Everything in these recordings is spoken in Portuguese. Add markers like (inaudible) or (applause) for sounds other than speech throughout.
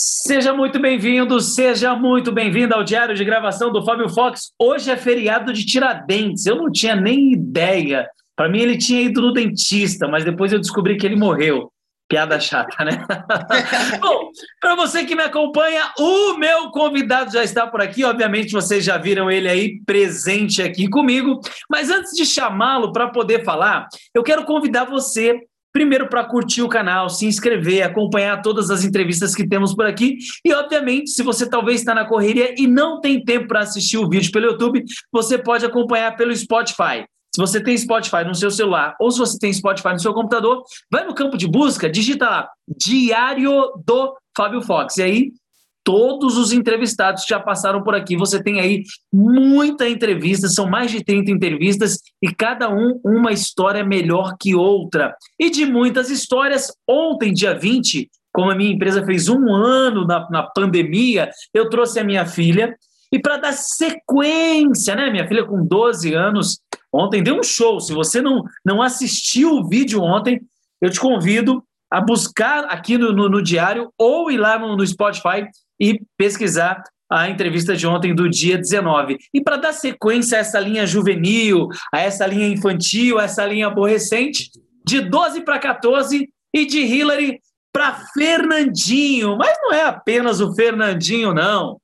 Seja muito bem-vindo, seja muito bem-vindo ao diário de gravação do Fábio Fox. Hoje é feriado de Tiradentes. Eu não tinha nem ideia. Para mim, ele tinha ido no dentista, mas depois eu descobri que ele morreu. Piada chata, né? (laughs) Bom, para você que me acompanha, o meu convidado já está por aqui. Obviamente, vocês já viram ele aí presente aqui comigo. Mas antes de chamá-lo para poder falar, eu quero convidar você Primeiro, para curtir o canal, se inscrever, acompanhar todas as entrevistas que temos por aqui. E, obviamente, se você talvez está na correria e não tem tempo para assistir o vídeo pelo YouTube, você pode acompanhar pelo Spotify. Se você tem Spotify no seu celular ou se você tem Spotify no seu computador, vai no campo de busca, digita lá Diário do Fábio Fox. E aí todos os entrevistados que já passaram por aqui. Você tem aí muita entrevista, são mais de 30 entrevistas e cada um uma história melhor que outra. E de muitas histórias, ontem, dia 20, como a minha empresa fez um ano na, na pandemia, eu trouxe a minha filha. E para dar sequência, né? Minha filha com 12 anos, ontem deu um show. Se você não, não assistiu o vídeo ontem, eu te convido a buscar aqui no, no, no diário ou ir lá no, no Spotify e pesquisar a entrevista de ontem do dia 19. E para dar sequência a essa linha juvenil, a essa linha infantil, a essa linha aborrecente, de 12 para 14 e de Hillary para Fernandinho. Mas não é apenas o Fernandinho, não.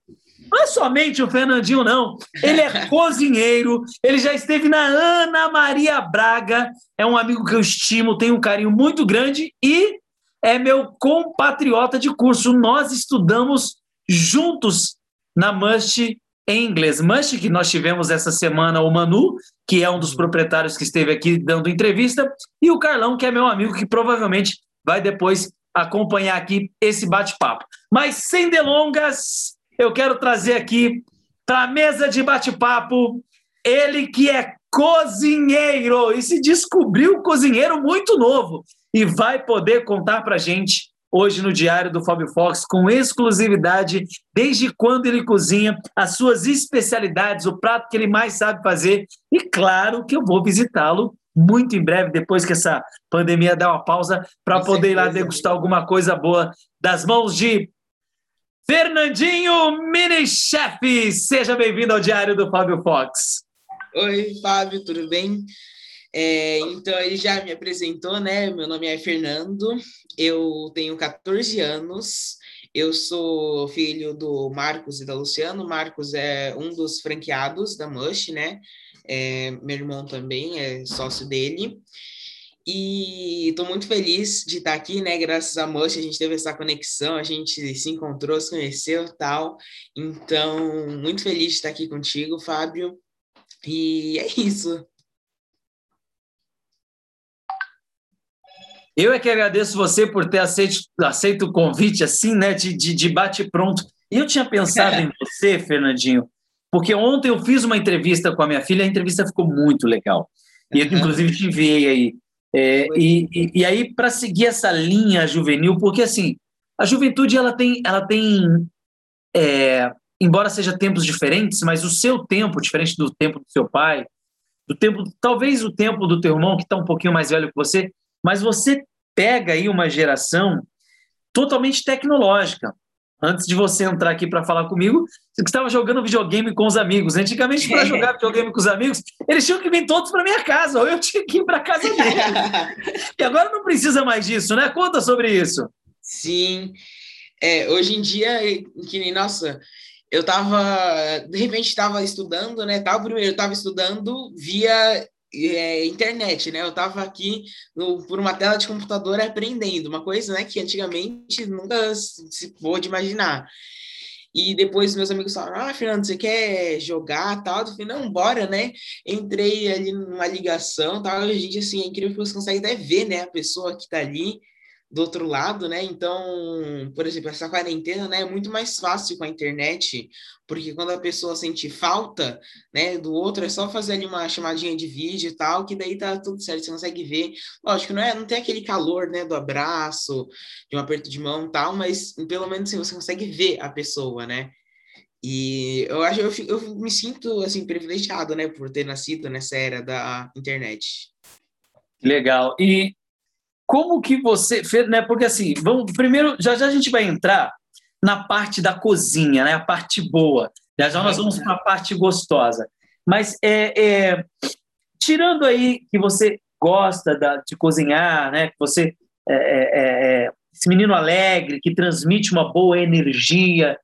Não é somente o Fernandinho, não. Ele é (laughs) cozinheiro, ele já esteve na Ana Maria Braga, é um amigo que eu estimo, tenho um carinho muito grande e é meu compatriota de curso. Nós estudamos juntos na Must em inglês. Must, que nós tivemos essa semana o Manu, que é um dos proprietários que esteve aqui dando entrevista, e o Carlão, que é meu amigo, que provavelmente vai depois acompanhar aqui esse bate-papo. Mas sem delongas, eu quero trazer aqui para a mesa de bate-papo ele que é cozinheiro e se descobriu cozinheiro muito novo e vai poder contar para gente hoje no Diário do Fábio Fox, com exclusividade, desde quando ele cozinha, as suas especialidades, o prato que ele mais sabe fazer. E claro que eu vou visitá-lo muito em breve, depois que essa pandemia der uma pausa, para poder ir lá degustar alguma coisa boa das mãos de Fernandinho Mini Chef. Seja bem-vindo ao Diário do Fábio Fox. Oi, Fábio, tudo bem? É, então, ele já me apresentou, né? Meu nome é Fernando, eu tenho 14 anos, eu sou filho do Marcos e da Luciano. Marcos é um dos franqueados da Mush, né? É, meu irmão também é sócio dele. E estou muito feliz de estar aqui, né? Graças a Mush, a gente teve essa conexão, a gente se encontrou, se conheceu tal. Então, muito feliz de estar aqui contigo, Fábio. E é isso. Eu é que agradeço você por ter aceito, aceito o convite assim, né, de, de, de bate-pronto. E eu tinha pensado em (laughs) você, Fernandinho, porque ontem eu fiz uma entrevista com a minha filha, a entrevista ficou muito legal. E eu, inclusive, te enviei aí. É, e, e, e, aí, para seguir essa linha juvenil, porque assim, a juventude ela tem, ela tem é, embora seja tempos diferentes, mas o seu tempo, diferente do tempo do seu pai, do tempo, talvez o tempo do teu irmão, que está um pouquinho mais velho que você, mas você pega aí uma geração totalmente tecnológica. Antes de você entrar aqui para falar comigo, você estava jogando videogame com os amigos. Antigamente, para (laughs) jogar videogame com os amigos, eles tinham que vir todos para minha casa, ou eu tinha que ir para casa deles. (laughs) e agora não precisa mais disso, né? Conta sobre isso. Sim. É, hoje em dia, que nem, nossa, eu estava, de repente, estava estudando, né? Tava, primeiro, eu estava estudando via é, internet, né? Eu estava aqui no, por uma tela de computador aprendendo, uma coisa né, que antigamente nunca se pôde imaginar. E depois meus amigos falaram: Ah, Fernando, você quer jogar tal? Eu falei: Não, bora, né? Entrei ali numa ligação tal. A gente, assim, é incrível que você consegue até ver, né? A pessoa que está ali do outro lado, né? Então, por exemplo, essa quarentena, né, é muito mais fácil com a internet, porque quando a pessoa sente falta, né, do outro, é só fazer ali uma chamadinha de vídeo e tal, que daí tá tudo certo, você consegue ver. Lógico, não é, não tem aquele calor, né, do abraço, de um aperto de mão, tal, mas pelo menos assim, você consegue ver a pessoa, né? E eu acho eu, eu me sinto assim privilegiado, né, por ter nascido nessa era da internet. Legal. E como que você fez, né? Porque assim, vamos primeiro, já já a gente vai entrar na parte da cozinha, né? A parte boa. Já já nós vamos para a parte gostosa. Mas é, é, tirando aí que você gosta da, de cozinhar, né? Que você é, é, é esse menino alegre que transmite uma boa energia.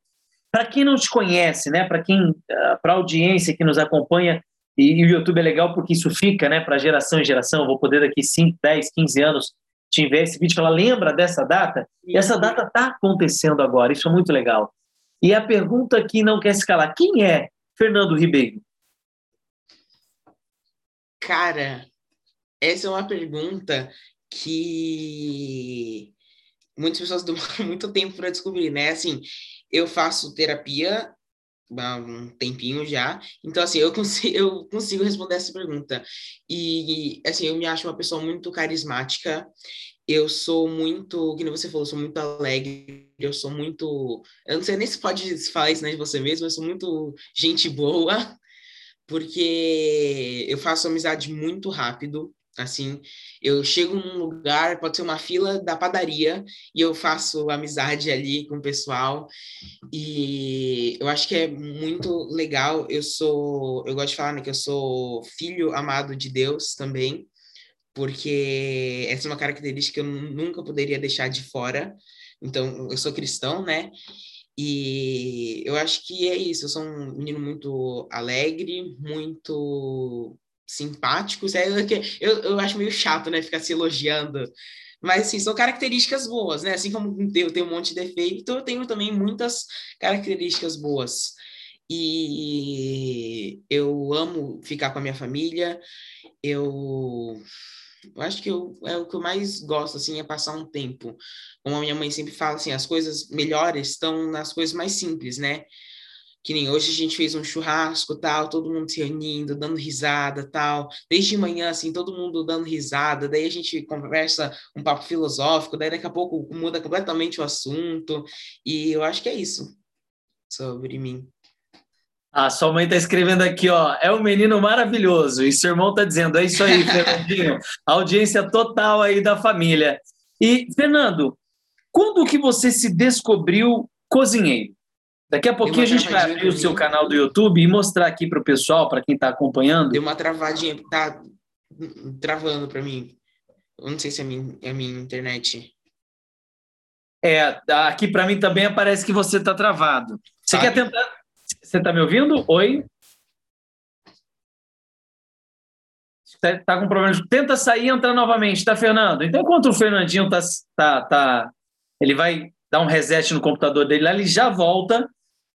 Para quem não te conhece, né? Para quem, ah, para a audiência que nos acompanha e, e, o YouTube é legal porque isso fica, né? Para geração em geração. Eu vou poder daqui 5, 10, 15 anos te enviar esse vídeo e falar: lembra dessa data? E essa data está acontecendo agora. Isso é muito legal. E a pergunta que não quer se calar: quem é Fernando Ribeiro? Cara, essa é uma pergunta que muitas pessoas (laughs) demoram muito tempo para descobrir, né? Assim, eu faço terapia há um tempinho já, então assim, eu consigo, (laughs) eu consigo responder essa pergunta. E assim, eu me acho uma pessoa muito carismática. Eu sou muito, que você falou, sou muito alegre, eu sou muito, eu não sei nem se pode falar isso né, de você mesmo, eu sou muito gente boa, (laughs) porque eu faço amizade muito rápido. Assim, eu chego num lugar, pode ser uma fila da padaria, e eu faço amizade ali com o pessoal. E eu acho que é muito legal. Eu sou, eu gosto de falar né, que eu sou filho amado de Deus também, porque essa é uma característica que eu nunca poderia deixar de fora. Então, eu sou cristão, né? E eu acho que é isso. Eu sou um menino muito alegre, muito simpáticos. É, eu, eu acho meio chato, né? Ficar se elogiando. Mas, assim, são características boas, né? Assim como eu tenho um monte de defeito, eu tenho também muitas características boas. E eu amo ficar com a minha família. Eu, eu acho que eu, é o que eu mais gosto, assim, é passar um tempo. Como a minha mãe sempre fala, assim, as coisas melhores estão nas coisas mais simples, né? Que nem hoje a gente fez um churrasco, tal, todo mundo se reunindo, dando risada, tal. Desde manhã, assim, todo mundo dando risada, daí a gente conversa um papo filosófico, daí daqui a pouco muda completamente o assunto, e eu acho que é isso sobre mim. A ah, sua mãe está escrevendo aqui, ó, é um menino maravilhoso, e seu irmão está dizendo, é isso aí, (laughs) Fernandinho, audiência total aí da família. E, Fernando, quando que você se descobriu cozinheiro? Daqui a pouquinho a gente vai abrir o seu canal do YouTube e mostrar aqui para o pessoal, para quem está acompanhando. Deu uma travadinha, tá travando para mim. Eu não sei se é a minha, é minha internet. É, aqui para mim também aparece que você está travado. Você quer tentar? Você está me ouvindo? Oi? Está tá com problema. Tenta sair e entrar novamente, tá, Fernando? Então, enquanto o Fernandinho tá, tá, tá, ele vai dar um reset no computador dele lá, ele já volta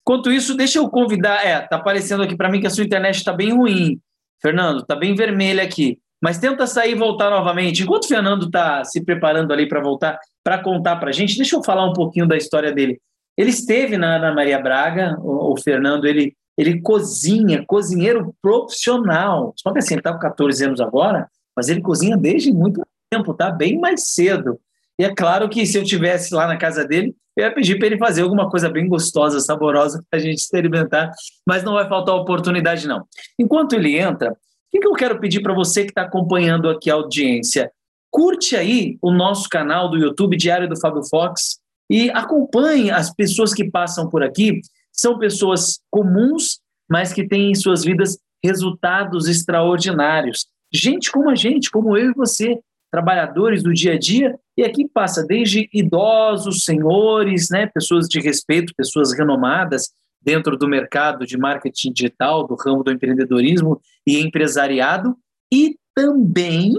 Enquanto isso, deixa eu convidar. É, tá aparecendo aqui para mim que a sua internet está bem ruim. Fernando, está bem vermelha aqui. Mas tenta sair e voltar novamente. Enquanto o Fernando está se preparando ali para voltar, para contar para a gente, deixa eu falar um pouquinho da história dele. Ele esteve na Ana Maria Braga, o, o Fernando, ele, ele cozinha, cozinheiro profissional. Só que assim, ele está com 14 anos agora, mas ele cozinha desde muito tempo, tá? Bem mais cedo. E é claro que se eu tivesse lá na casa dele, eu ia pedir para ele fazer alguma coisa bem gostosa, saborosa para a gente experimentar, mas não vai faltar oportunidade, não. Enquanto ele entra, o que, que eu quero pedir para você que está acompanhando aqui a audiência? Curte aí o nosso canal do YouTube Diário do Fábio Fox e acompanhe as pessoas que passam por aqui. São pessoas comuns, mas que têm em suas vidas resultados extraordinários. Gente como a gente, como eu e você, trabalhadores do dia a dia, e aqui passa desde idosos, senhores, né, pessoas de respeito, pessoas renomadas dentro do mercado de marketing digital, do ramo do empreendedorismo e empresariado, e também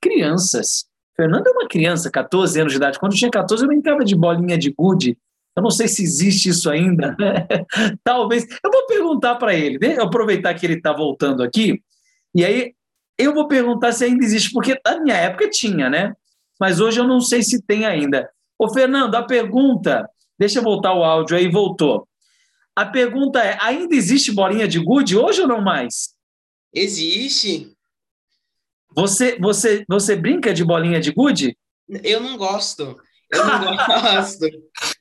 crianças. Fernando é uma criança, 14 anos de idade. Quando tinha 14, eu brincava de bolinha de gude. Eu não sei se existe isso ainda. (laughs) Talvez. Eu vou perguntar para ele. Eu aproveitar que ele está voltando aqui. E aí eu vou perguntar se ainda existe, porque na minha época tinha, né? Mas hoje eu não sei se tem ainda. Ô, Fernando, a pergunta. Deixa eu voltar o áudio aí, voltou. A pergunta é: ainda existe bolinha de gude hoje ou não mais? Existe. Você, você, você brinca de bolinha de gude? Eu não gosto. Eu não (laughs) gosto.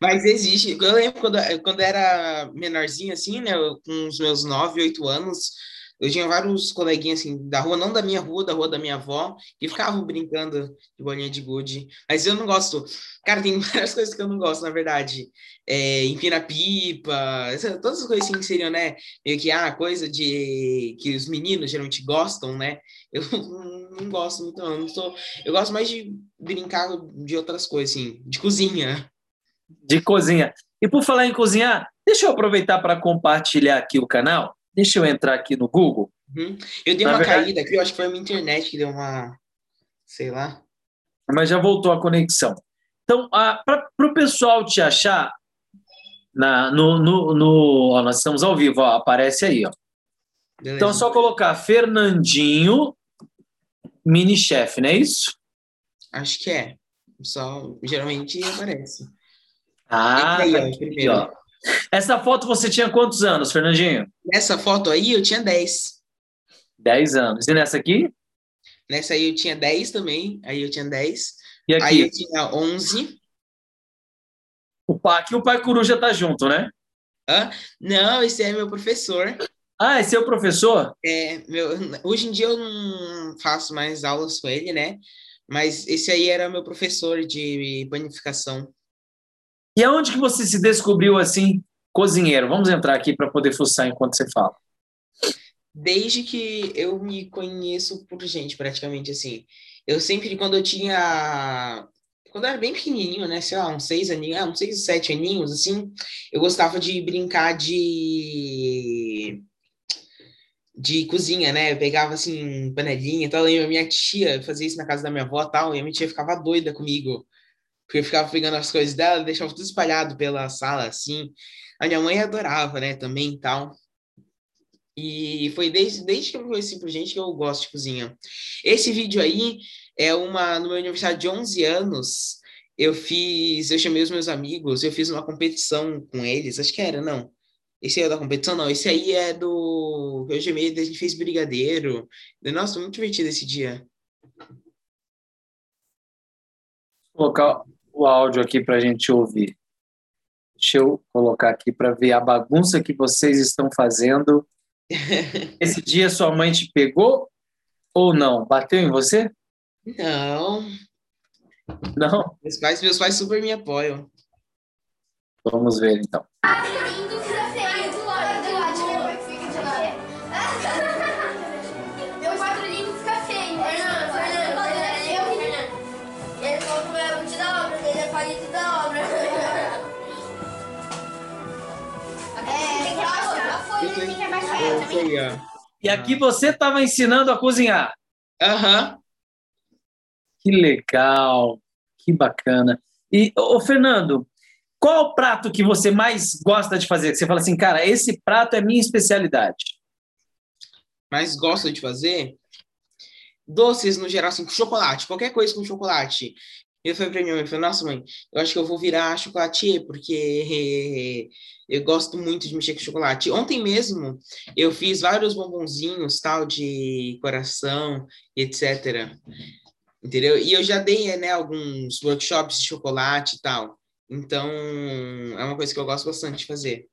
Mas existe. Eu lembro quando, quando era menorzinho, assim, né? Com os meus 9, 8 anos, Eu tinha vários coleguinhas, assim, da rua, não da minha rua, da rua da minha avó, que ficavam brincando de bolinha de gude. Mas eu não gosto. Cara, tem (laughs) várias coisas que eu não gosto, na verdade. É, empina pipa, todas as coisas assim que seriam, né? Meio que, ah, coisa de... que os meninos geralmente gostam, né? Eu (laughs) não gosto muito, não. não sou... Eu gosto mais de brincar de outras coisas, assim, de cozinha. De cozinha. E por falar em cozinhar, deixa eu aproveitar para compartilhar aqui o canal. Deixa eu entrar aqui no Google. Uhum. Eu dei Na uma verdade... caída aqui, eu acho que foi a minha internet que deu uma. Sei lá. Mas já voltou a conexão. Então, para o pessoal te achar, na, no, no, no ó, nós estamos ao vivo, ó, aparece aí. Ó. Então, é só colocar Fernandinho Mini Chef, não é isso? Acho que é. Só, geralmente aparece. Ah, aí, ó, primeiro. Ó. Essa foto você tinha quantos anos, Fernandinho? Nessa foto aí eu tinha 10. 10 anos. E nessa aqui? Nessa aí eu tinha 10 também. Aí eu tinha 10. E aqui? Aí eu tinha 11. O pai, aqui o pai coruja tá junto, né? Hã? Não, esse é meu professor. Ah, esse é o professor? É, meu, hoje em dia eu não faço mais aulas com ele, né? Mas esse aí era meu professor de panificação. E aonde que você se descobriu assim, cozinheiro? Vamos entrar aqui para poder fuçar enquanto você fala. Desde que eu me conheço por gente, praticamente assim. Eu sempre, quando eu tinha. Quando eu era bem pequenininho, né? Sei lá, uns seis aninhos, uns seis, sete aninhos, assim, eu gostava de brincar de de cozinha, né? Eu pegava assim, panelinha e tal. E a minha tia fazia isso na casa da minha avó tal, e a minha tia ficava doida comigo. Porque eu ficava pegando as coisas dela, deixava tudo espalhado pela sala, assim. A minha mãe adorava, né, também e tal. E foi desde, desde que eu conheci por gente que eu gosto de cozinha. Esse vídeo aí é uma, no meu aniversário de 11 anos, eu fiz, eu chamei os meus amigos, eu fiz uma competição com eles, acho que era, não. Esse aí é da competição, não. Esse aí é do. Eu chamei, a gente fez brigadeiro. Nossa, muito divertido esse dia. Colocar o áudio aqui para a gente ouvir. Deixa eu colocar aqui para ver a bagunça que vocês estão fazendo. (laughs) Esse dia sua mãe te pegou ou não? Bateu em você? Não. Não? Meus pais, meus pais super me apoiam. Vamos ver então. E aqui você estava ensinando a cozinhar. Aham. Uhum. Que legal, que bacana. E, ô, Fernando, qual o prato que você mais gosta de fazer? Que você fala assim, cara, esse prato é minha especialidade. Mais gosto de fazer? Doces, no geral, assim, com chocolate. Qualquer coisa com chocolate. Eu falei pra minha mãe, falei, nossa mãe, eu acho que eu vou virar chocolatier, porque eu gosto muito de mexer com chocolate. Ontem mesmo eu fiz vários bombonzinhos, tal, de coração, etc. Entendeu? E eu já dei, né, alguns workshops de chocolate e tal. Então, é uma coisa que eu gosto bastante de fazer.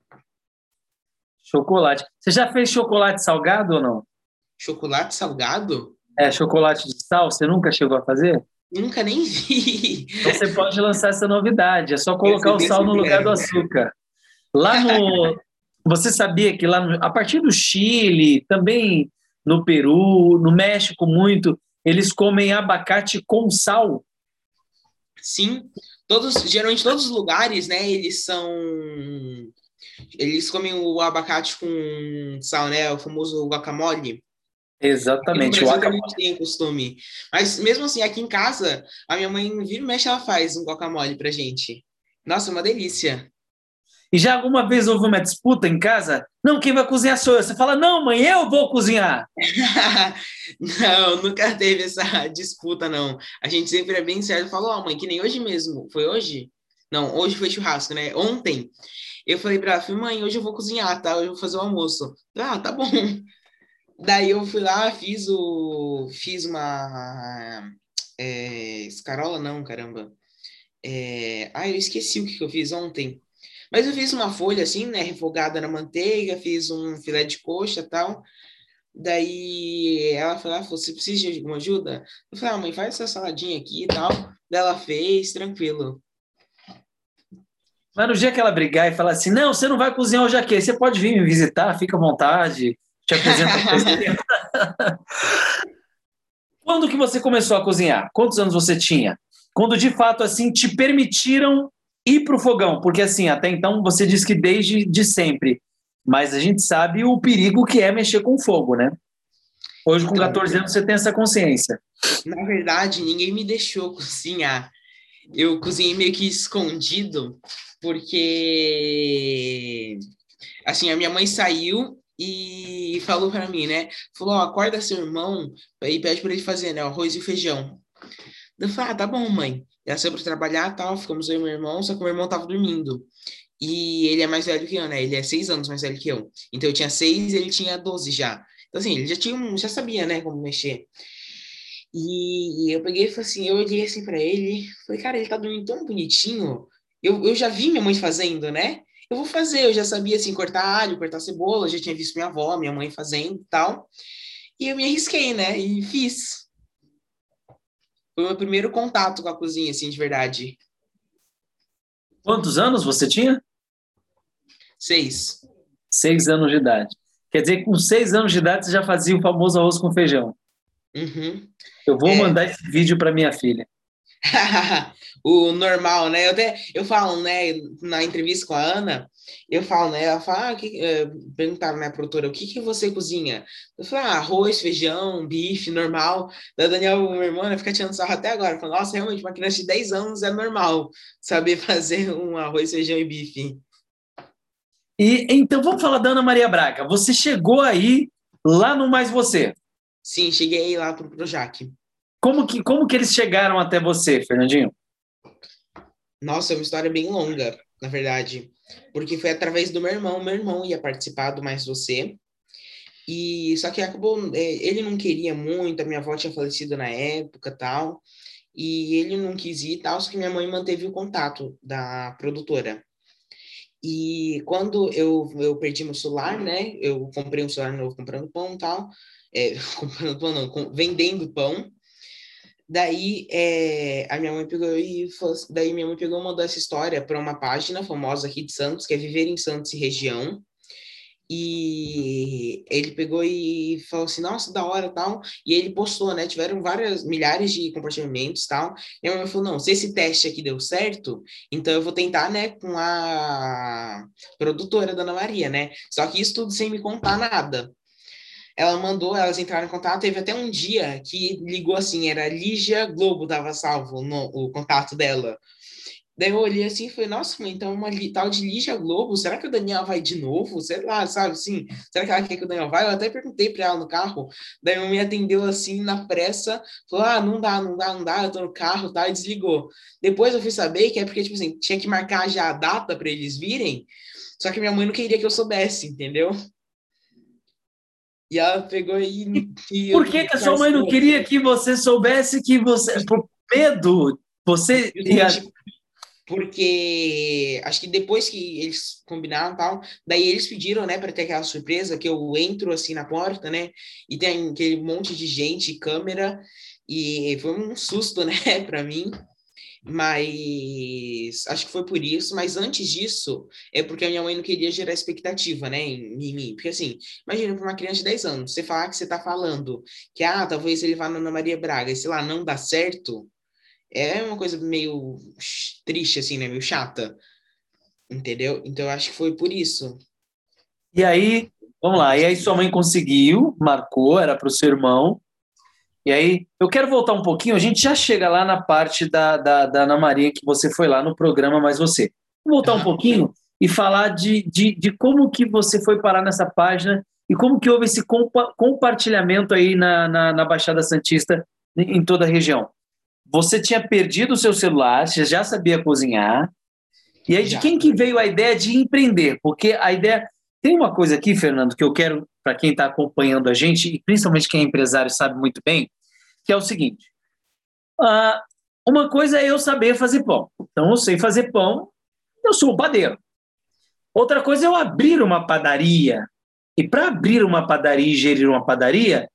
Chocolate. Você já fez chocolate salgado ou não? Chocolate salgado? É, chocolate de sal, você nunca chegou a fazer? Nunca nem vi. Então você pode lançar essa novidade, é só colocar o sal no lugar do açúcar. Lá no. (laughs) Você sabia que lá no, a partir do Chile, também no Peru, no México muito, eles comem abacate com sal? Sim, todos, geralmente todos os lugares, né, eles são eles comem o abacate com sal, né, o famoso guacamole. Exatamente. No Brasil a tem costume. Mas mesmo assim, aqui em casa, a minha mãe vira e mexe, ela faz um guacamole pra gente. Nossa, uma delícia. E já alguma vez houve uma disputa em casa? Não, quem vai cozinhar sou eu. Você fala, não, mãe, eu vou cozinhar. (laughs) não, nunca teve essa disputa, não. A gente sempre é bem certo. Falou, ó, oh, mãe, que nem hoje mesmo. Foi hoje? Não, hoje foi churrasco, né? Ontem. Eu falei pra ela, mãe, hoje eu vou cozinhar, tá? Hoje eu vou fazer o almoço. Ah, tá bom. Daí eu fui lá, fiz o. Fiz uma. É, escarola, não, caramba. É, ah, eu esqueci o que eu fiz ontem. Mas eu fiz uma folha assim, né? Refogada na manteiga, fiz um filé de coxa tal. Daí ela falou, ah, você precisa de alguma ajuda? Eu falei, ah, mãe, faz essa saladinha aqui e tal. Daí ela fez, tranquilo. Mas no dia que ela brigar e falar assim, não, você não vai cozinhar hoje aqui, você pode vir me visitar, fica à vontade, te apresento (laughs) Quando que você começou a cozinhar? Quantos anos você tinha? Quando de fato assim te permitiram ir para o fogão, porque assim até então você disse que desde de sempre, mas a gente sabe o perigo que é mexer com fogo, né? Hoje com 14 então, anos você tem essa consciência. Na verdade, ninguém me deixou cozinhar. Eu cozinhei meio que escondido, porque assim a minha mãe saiu e falou para mim, né? Falou, acorda seu irmão e pede para ele fazer, né, arroz e feijão. Eu falei, ah, tá bom, mãe. Ela saiu para trabalhar tal, ficamos eu e meu irmão, só que meu irmão tava dormindo. E ele é mais velho que eu, né? Ele é seis anos mais velho que eu. Então eu tinha seis ele tinha doze já. Então, assim, ele já tinha um, já sabia, né, como mexer. E eu peguei e falei assim, eu olhei assim para ele, falei, cara, ele tá dormindo tão bonitinho. Eu, eu já vi minha mãe fazendo, né? Eu vou fazer, eu já sabia assim cortar alho, cortar cebola, já tinha visto minha avó, minha mãe fazendo e tal. E eu me arrisquei, né? E fiz. Foi o meu primeiro contato com a cozinha, assim, de verdade. Quantos anos você tinha? Seis. Seis anos de idade. Quer dizer que com seis anos de idade você já fazia o famoso arroz com feijão. Uhum. Eu vou é... mandar esse vídeo para minha filha. (laughs) o normal, né? Eu, até, eu falo, né, na entrevista com a Ana, eu falo, né? Ela fala, ah, que, uh, perguntaram, né, produtora, o que, que você cozinha? Eu falo, ah, arroz, feijão, bife, normal. Da Daniel, meu irmão, né, fica tirando sarro até agora. Fala, nossa, realmente, uma criança de 10 anos é normal saber (laughs) fazer um arroz, feijão e bife. E então vamos falar da Ana Maria Braga. Você chegou aí lá no Mais Você. Sim, cheguei lá pro Projac. Como que, como que eles chegaram até você, Fernandinho? Nossa, é uma história bem longa, na verdade. Porque foi através do meu irmão. Meu irmão ia participar do Mais Você. E só que acabou, é, ele não queria muito, a minha avó tinha falecido na época tal, e ele não quis ir tal, só que minha mãe manteve o contato da produtora. E quando eu, eu perdi meu celular, né, eu comprei um celular novo comprando pão tal, é, (laughs) comprando pão não, com, vendendo pão. Daí é, a minha mãe pegou e falou, assim, daí minha mãe pegou mandou essa história para uma página famosa aqui de Santos, que é Viver em Santos e Região. E ele pegou e falou assim, nossa, da hora tal. E ele postou, né? Tiveram várias, milhares de compartilhamentos tal. E a minha mãe falou, não, se esse teste aqui deu certo, então eu vou tentar, né, com a produtora da Ana Maria, né? Só que isso tudo sem me contar nada. Ela mandou, elas entraram em contato, teve até um dia que ligou assim, era Lígia Globo dava salvo no o contato dela. Daí eu olhei assim e falei, nossa, mãe, então uma tal de Lígia Globo, será que o Daniel vai de novo? Sei lá, sabe assim? Será que ela quer que o Daniel vá? Eu até perguntei para ela no carro, daí a me atendeu assim na pressa, falou, ah, não dá, não dá, não dá, eu tô no carro, tá? E desligou. Depois eu fui saber que é porque, tipo assim, tinha que marcar já a data para eles virem, só que minha mãe não queria que eu soubesse, entendeu? E ela pegou e. e Por que, que a sua mãe não queria que você soubesse que você. Por medo? Você. Porque acho que depois que eles combinaram tal, daí eles pediram, né, para ter aquela surpresa que eu entro assim na porta, né, e tem aquele monte de gente, câmera, e foi um susto, (laughs) né, para mim. Mas acho que foi por isso. Mas antes disso, é porque a minha mãe não queria gerar expectativa, né, em, mim. Porque assim, imagina para uma criança de 10 anos, você falar que você tá falando que, ah, talvez ele vá na Ana Maria Braga e sei lá, não dá certo, é uma coisa meio triste, assim, né, meio chata. Entendeu? Então acho que foi por isso. E aí, vamos lá, e aí sua mãe conseguiu, marcou, era para o seu irmão. E aí, eu quero voltar um pouquinho, a gente já chega lá na parte da, da, da Ana Maria, que você foi lá no programa Mais Você. Vou voltar um pouquinho e falar de, de, de como que você foi parar nessa página e como que houve esse compa compartilhamento aí na, na, na, Baixada Santista, em toda a região. Você tinha perdido o seu celular, você já sabia cozinhar, e aí de quem que veio a ideia de empreender? Porque a ideia... Tem uma coisa aqui, Fernando, que eu quero para quem está acompanhando a gente, e principalmente quem é empresário sabe muito bem, que é o seguinte: uh, uma coisa é eu saber fazer pão. Então, eu sei fazer pão, eu sou o padeiro. Outra coisa é eu abrir uma padaria. E para abrir uma padaria e gerir uma padaria,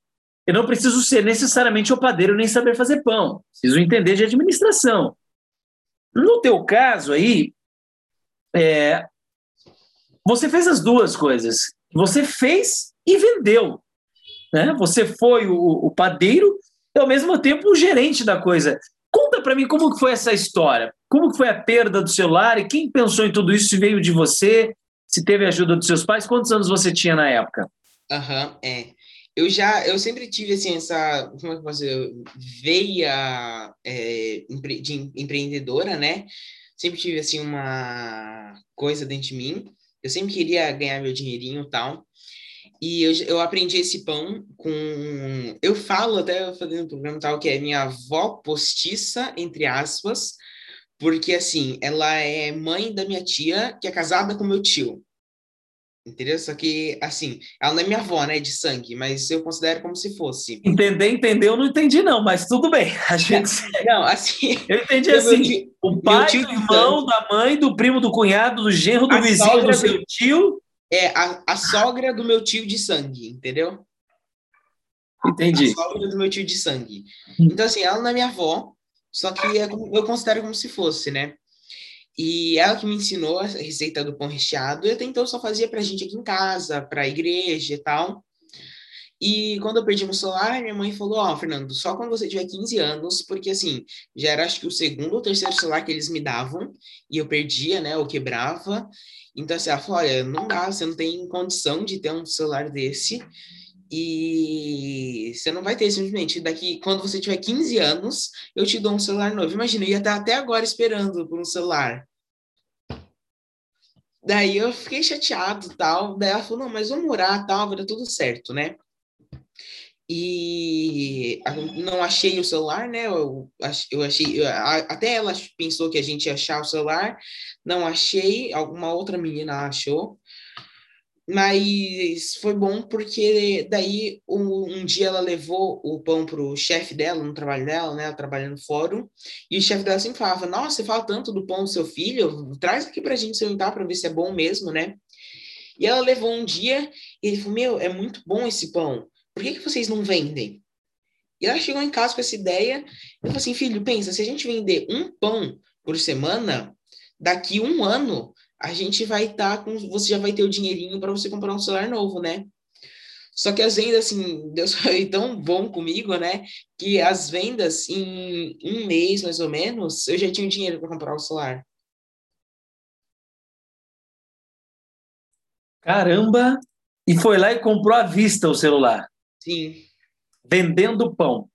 eu não preciso ser necessariamente o padeiro nem saber fazer pão. Preciso entender de administração. No teu caso aí, é, você fez as duas coisas. Você fez e vendeu. Né? Você foi o, o padeiro e, ao mesmo tempo, o gerente da coisa. Conta para mim como foi essa história. Como foi a perda do celular e quem pensou em tudo isso? Se veio de você, se teve ajuda dos seus pais? Quantos anos você tinha na época? Aham, uhum, é. Eu já, eu sempre tive, assim, essa, como é que posso dizer, veia é, de empreendedora, né? Sempre tive, assim, uma coisa dentro de mim. Eu sempre queria ganhar meu dinheirinho e tal. E eu, eu aprendi esse pão com. Eu falo até fazendo um programa tal, que é minha avó postiça, entre aspas, porque assim, ela é mãe da minha tia, que é casada com meu tio. Entendeu? Só que, assim, ela não é minha avó, né, de sangue, mas eu considero como se fosse. Entender, entendeu? Não entendi, não, mas tudo bem. A gente... (laughs) Não, assim. Eu entendi assim: tio, o pai, tio do irmão, da mãe, do primo, do cunhado, do genro, do vizinho, do seu tio é a, a sogra do meu tio de sangue, entendeu? Entendi. A sogra do meu tio de sangue. Então, assim, ela não é minha avó, só que é como, eu considero como se fosse, né? E ela que me ensinou a receita do pão recheado, eu até então só fazia pra gente aqui em casa, pra igreja e tal. E quando eu perdi meu celular, minha mãe falou: Ó, oh, Fernando, só quando você tiver 15 anos, porque assim, já era acho que o segundo ou terceiro celular que eles me davam, e eu perdia, né, ou quebrava. Então, assim, ela falou: olha, não dá, você não tem condição de ter um celular desse. E você não vai ter simplesmente. Daqui, quando você tiver 15 anos, eu te dou um celular novo. Imagina, eu ia estar até agora esperando por um celular. Daí eu fiquei chateado tal. Daí ela falou: não, mas vamos orar tal, vai dar tudo certo, né? E não achei o celular, né? Eu, eu achei, até ela pensou que a gente ia achar o celular, não achei, alguma outra menina achou, mas foi bom porque daí um, um dia ela levou o pão pro chefe dela, no trabalho dela, né? Ela trabalha no fórum, e o chefe dela sempre falava: Nossa, você fala tanto do pão do seu filho, traz aqui pra gente experimentar para ver se é bom mesmo, né? E ela levou um dia e ele falou: Meu, é muito bom esse pão por que, que vocês não vendem? E ela chegou em casa com essa ideia. Eu falei assim, filho, pensa, se a gente vender um pão por semana, daqui um ano a gente vai estar tá com. Você já vai ter o dinheirinho para você comprar um celular novo, né? Só que as vendas, assim, (laughs) Deus foi tão bom comigo, né? Que as vendas, em um mês mais ou menos, eu já tinha dinheiro para comprar o celular. Caramba! E foi lá e comprou à vista o celular. Sim. Vendendo pão.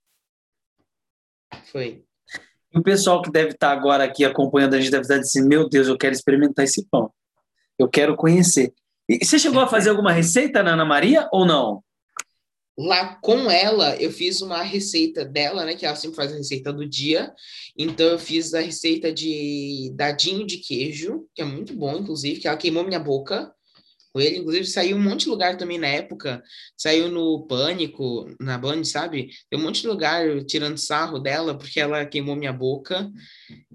Foi. E o pessoal que deve estar agora aqui acompanhando a gente deve estar dizendo: Meu Deus, eu quero experimentar esse pão. Eu quero conhecer. E você chegou a fazer alguma receita na Ana Maria ou não? Lá com ela, eu fiz uma receita dela, né? Que ela sempre faz a receita do dia. Então, eu fiz a receita de dadinho de queijo, que é muito bom, inclusive, que ela queimou minha boca com ele. Inclusive, saiu um monte de lugar também na época. Saiu no Pânico, na Band, sabe? Tem um monte de lugar tirando sarro dela, porque ela queimou minha boca.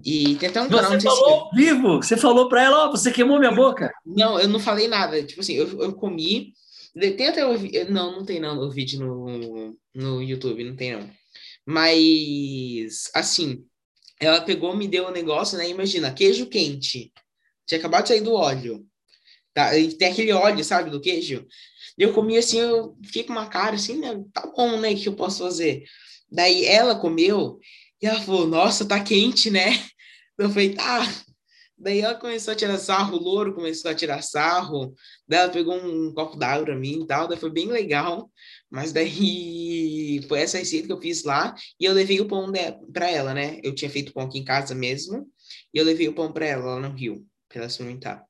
E tem até um canal... Você falou se... vivo! Você falou pra ela, ó, oh, você queimou minha boca! Não, eu não falei nada. Tipo assim, eu, eu comi... Tem até o... Não, não tem não o vídeo no, no YouTube, não tem não. Mas, assim, ela pegou, me deu um negócio, né? Imagina, queijo quente. Tinha acabado de sair do óleo. Tá? E tem aquele óleo, sabe, do queijo. Eu comi assim, eu fiquei com uma cara assim, né? Tá bom, né? O que eu posso fazer? Daí ela comeu e ela falou, nossa, tá quente, né? (laughs) Eu falei, tá. Daí ela começou a tirar sarro, o louro começou a tirar sarro. Daí ela pegou um copo d'água pra mim e tal. Daí foi bem legal. Mas daí (laughs) foi essa receita que eu fiz lá. E eu levei o pão para ela, né? Eu tinha feito pão aqui em casa mesmo. E eu levei o pão para ela lá no Rio, para ela experimentar.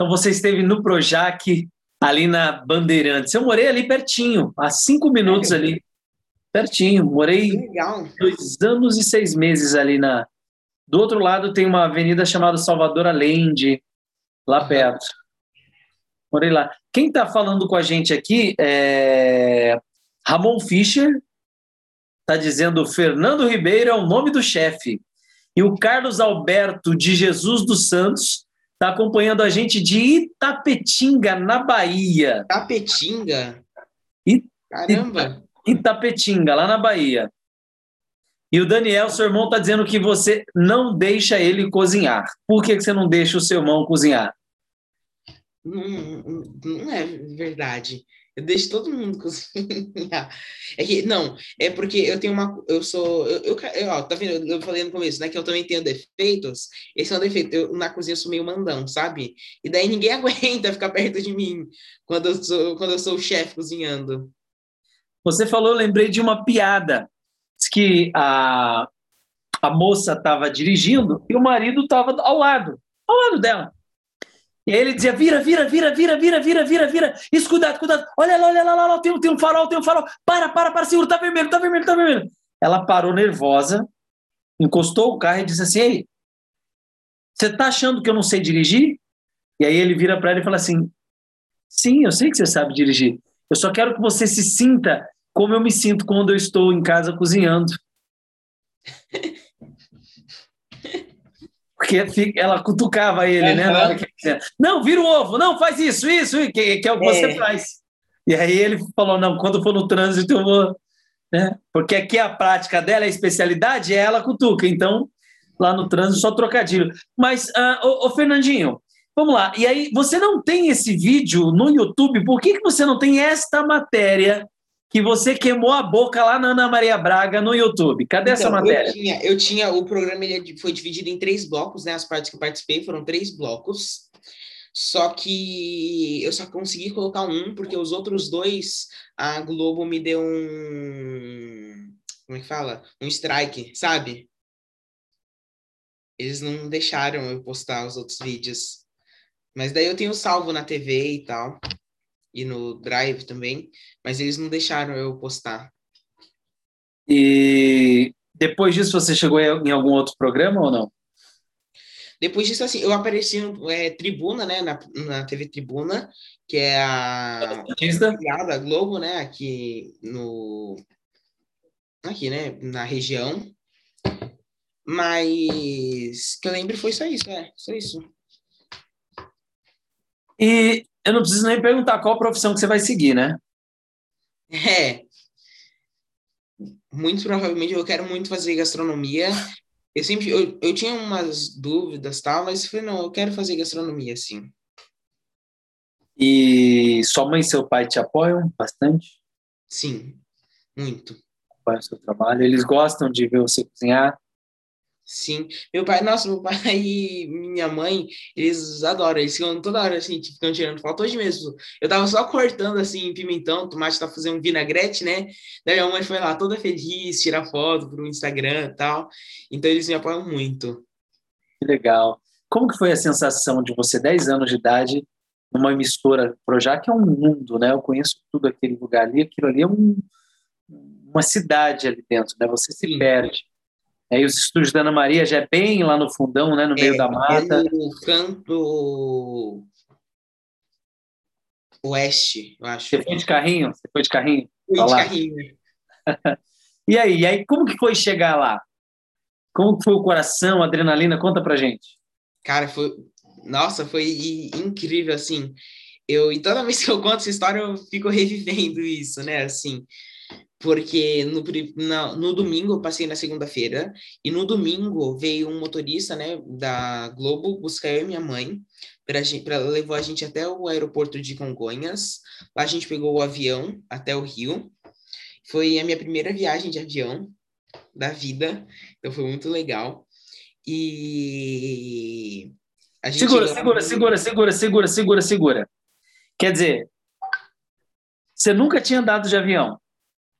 Então você esteve no Projac, ali na Bandeirantes. Eu morei ali pertinho, a cinco minutos ali. Pertinho. Morei Legal. dois anos e seis meses ali na. Do outro lado tem uma avenida chamada Salvador Allende, lá perto. Morei lá. Quem está falando com a gente aqui é Ramon Fischer, está dizendo Fernando Ribeiro é o nome do chefe. E o Carlos Alberto de Jesus dos Santos está acompanhando a gente de Itapetinga, na Bahia. Itapetinga? It... Caramba! Itapetinga, lá na Bahia. E o Daniel, seu irmão, está dizendo que você não deixa ele cozinhar. Por que, que você não deixa o seu irmão cozinhar? Não, não é verdade. Eu deixo todo mundo cozinhar. (laughs) É que, não, é porque eu tenho uma. Eu sou. Eu, eu, ó, tá vendo? Eu falei no começo, né? Que eu também tenho defeitos. Esse é um defeito. Eu, na cozinha eu sou meio mandão, sabe? E daí ninguém (laughs) aguenta ficar perto de mim quando eu sou, quando eu sou o chefe cozinhando. Você falou, lembrei de uma piada que a, a moça estava dirigindo e o marido estava ao lado, ao lado dela. E aí ele dizia: vira, vira, vira, vira, vira, vira, vira, vira. Isso, cuidado, cuidado. Olha lá, olha lá, olha lá, tem, tem um farol, tem um farol. Para, para, para, segura, tá vermelho, tá vermelho, tá vermelho. Ela parou nervosa, encostou o carro e disse assim: Ei, você tá achando que eu não sei dirigir? E aí ele vira para ela e fala assim: Sim, eu sei que você sabe dirigir. Eu só quero que você se sinta como eu me sinto quando eu estou em casa cozinhando. (laughs) Porque ela cutucava ele, né? Não, vira o ovo, não, faz isso, isso, que, que é o que é. você faz. E aí ele falou: não, quando for no trânsito eu vou. Né? Porque aqui a prática dela, a especialidade é ela cutuca. Então, lá no trânsito, só trocadilho. Mas, uh, ô, ô, Fernandinho, vamos lá. E aí, você não tem esse vídeo no YouTube, por que, que você não tem esta matéria que você queimou a boca lá na Ana Maria Braga no YouTube. Cadê então, essa matéria? Eu tinha, eu tinha, o programa ele foi dividido em três blocos, né? As partes que eu participei foram três blocos. Só que eu só consegui colocar um, porque os outros dois, a Globo me deu um. Como é que fala? Um strike, sabe? Eles não deixaram eu postar os outros vídeos. Mas daí eu tenho salvo na TV e tal e no Drive também, mas eles não deixaram eu postar. E depois disso você chegou em algum outro programa ou não? Depois disso, assim, eu apareci no é, Tribuna, né, na, na TV Tribuna, que é a da Globo, né, aqui no aqui, né, na região. Mas que eu lembro foi só isso, é, só isso. E eu não preciso nem perguntar qual profissão que você vai seguir, né? É. Muito provavelmente eu quero muito fazer gastronomia. Eu sempre eu, eu tinha umas dúvidas tal, mas falei não, eu quero fazer gastronomia sim. E sua mãe e seu pai te apoiam bastante? Sim, muito. Apoiam o seu trabalho. Eles gostam de ver você cozinhar? Sim, meu pai, nossa, meu pai (laughs) e minha mãe, eles adoram, eles ficam toda hora assim, tipo, ficam tirando foto. Hoje mesmo, eu tava só cortando assim, pimentão, tomate, tá fazendo um vinagrete, né? Daí minha mãe foi lá toda feliz, tirar foto pro Instagram e tal. Então eles me apoiam muito. Que legal. Como que foi a sensação de você, 10 anos de idade, numa emissora Projac, é um mundo, né? Eu conheço tudo aquele lugar ali, aquilo ali é um, uma cidade ali dentro, né? Você se Sim. perde Aí os estúdios da Ana Maria já é bem lá no fundão, né, no meio é, da mata. É no canto oeste, eu acho. Você foi de carrinho? Você foi de carrinho? Fui de carrinho. (laughs) e aí, e aí, como que foi chegar lá? Como que foi o coração, a adrenalina? Conta pra gente. Cara, foi... Nossa, foi incrível, assim. Eu, e toda vez que eu conto essa história, eu fico (laughs) revivendo isso, né? Assim, porque no, no, no domingo eu passei na segunda-feira e no domingo veio um motorista, né, da Globo buscar eu e minha mãe para levou a gente até o aeroporto de Congonhas. Lá a gente pegou o avião até o Rio. Foi a minha primeira viagem de avião da vida, então foi muito legal. E segura, segura, segura, segura, segura, segura, segura. Quer dizer, você nunca tinha andado de avião?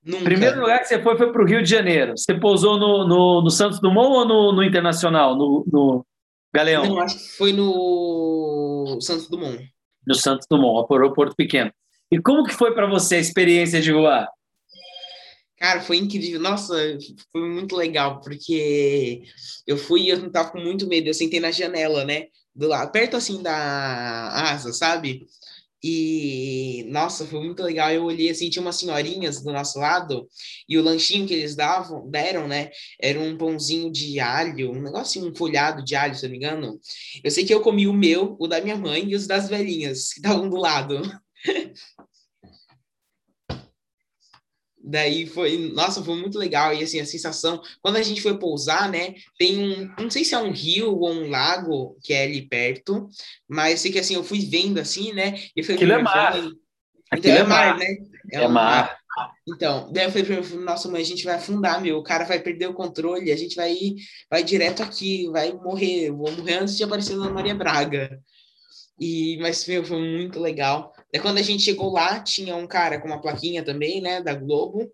Nunca. Primeiro lugar que você foi foi para o Rio de Janeiro. Você pousou no, no, no Santos Dumont ou no, no Internacional, no, no Galeão? Não, acho que foi no Santos Dumont. No Santos Dumont, aeroporto pequeno. E como que foi para você a experiência de voar? Cara, foi incrível. Nossa, foi muito legal, porque eu fui e eu não tava com muito medo. Eu sentei na janela, né? Do lado, perto assim da asa, sabe? E, nossa, foi muito legal. Eu olhei assim, tinha umas senhorinhas do nosso lado, e o lanchinho que eles davam, deram, né? Era um pãozinho de alho, um negocinho, um folhado de alho, se não me engano. Eu sei que eu comi o meu, o da minha mãe e os das velhinhas, que estavam do lado. (laughs) Daí foi, nossa, foi muito legal. E assim, a sensação, quando a gente foi pousar, né? Tem um, não sei se é um rio ou um lago que é ali perto, mas sei que assim, eu fui vendo assim, né? E falei, Aquilo é mar. Então, Aquilo é, é mar, né? É, é mar. mar. Então, daí eu falei pra nossa, mãe, a gente vai afundar, meu. O cara vai perder o controle, a gente vai ir, vai direto aqui, vai morrer. Vou morrer antes de aparecer na Maria Braga. E, mas, meu, foi muito legal. Daí, quando a gente chegou lá, tinha um cara com uma plaquinha também, né, da Globo.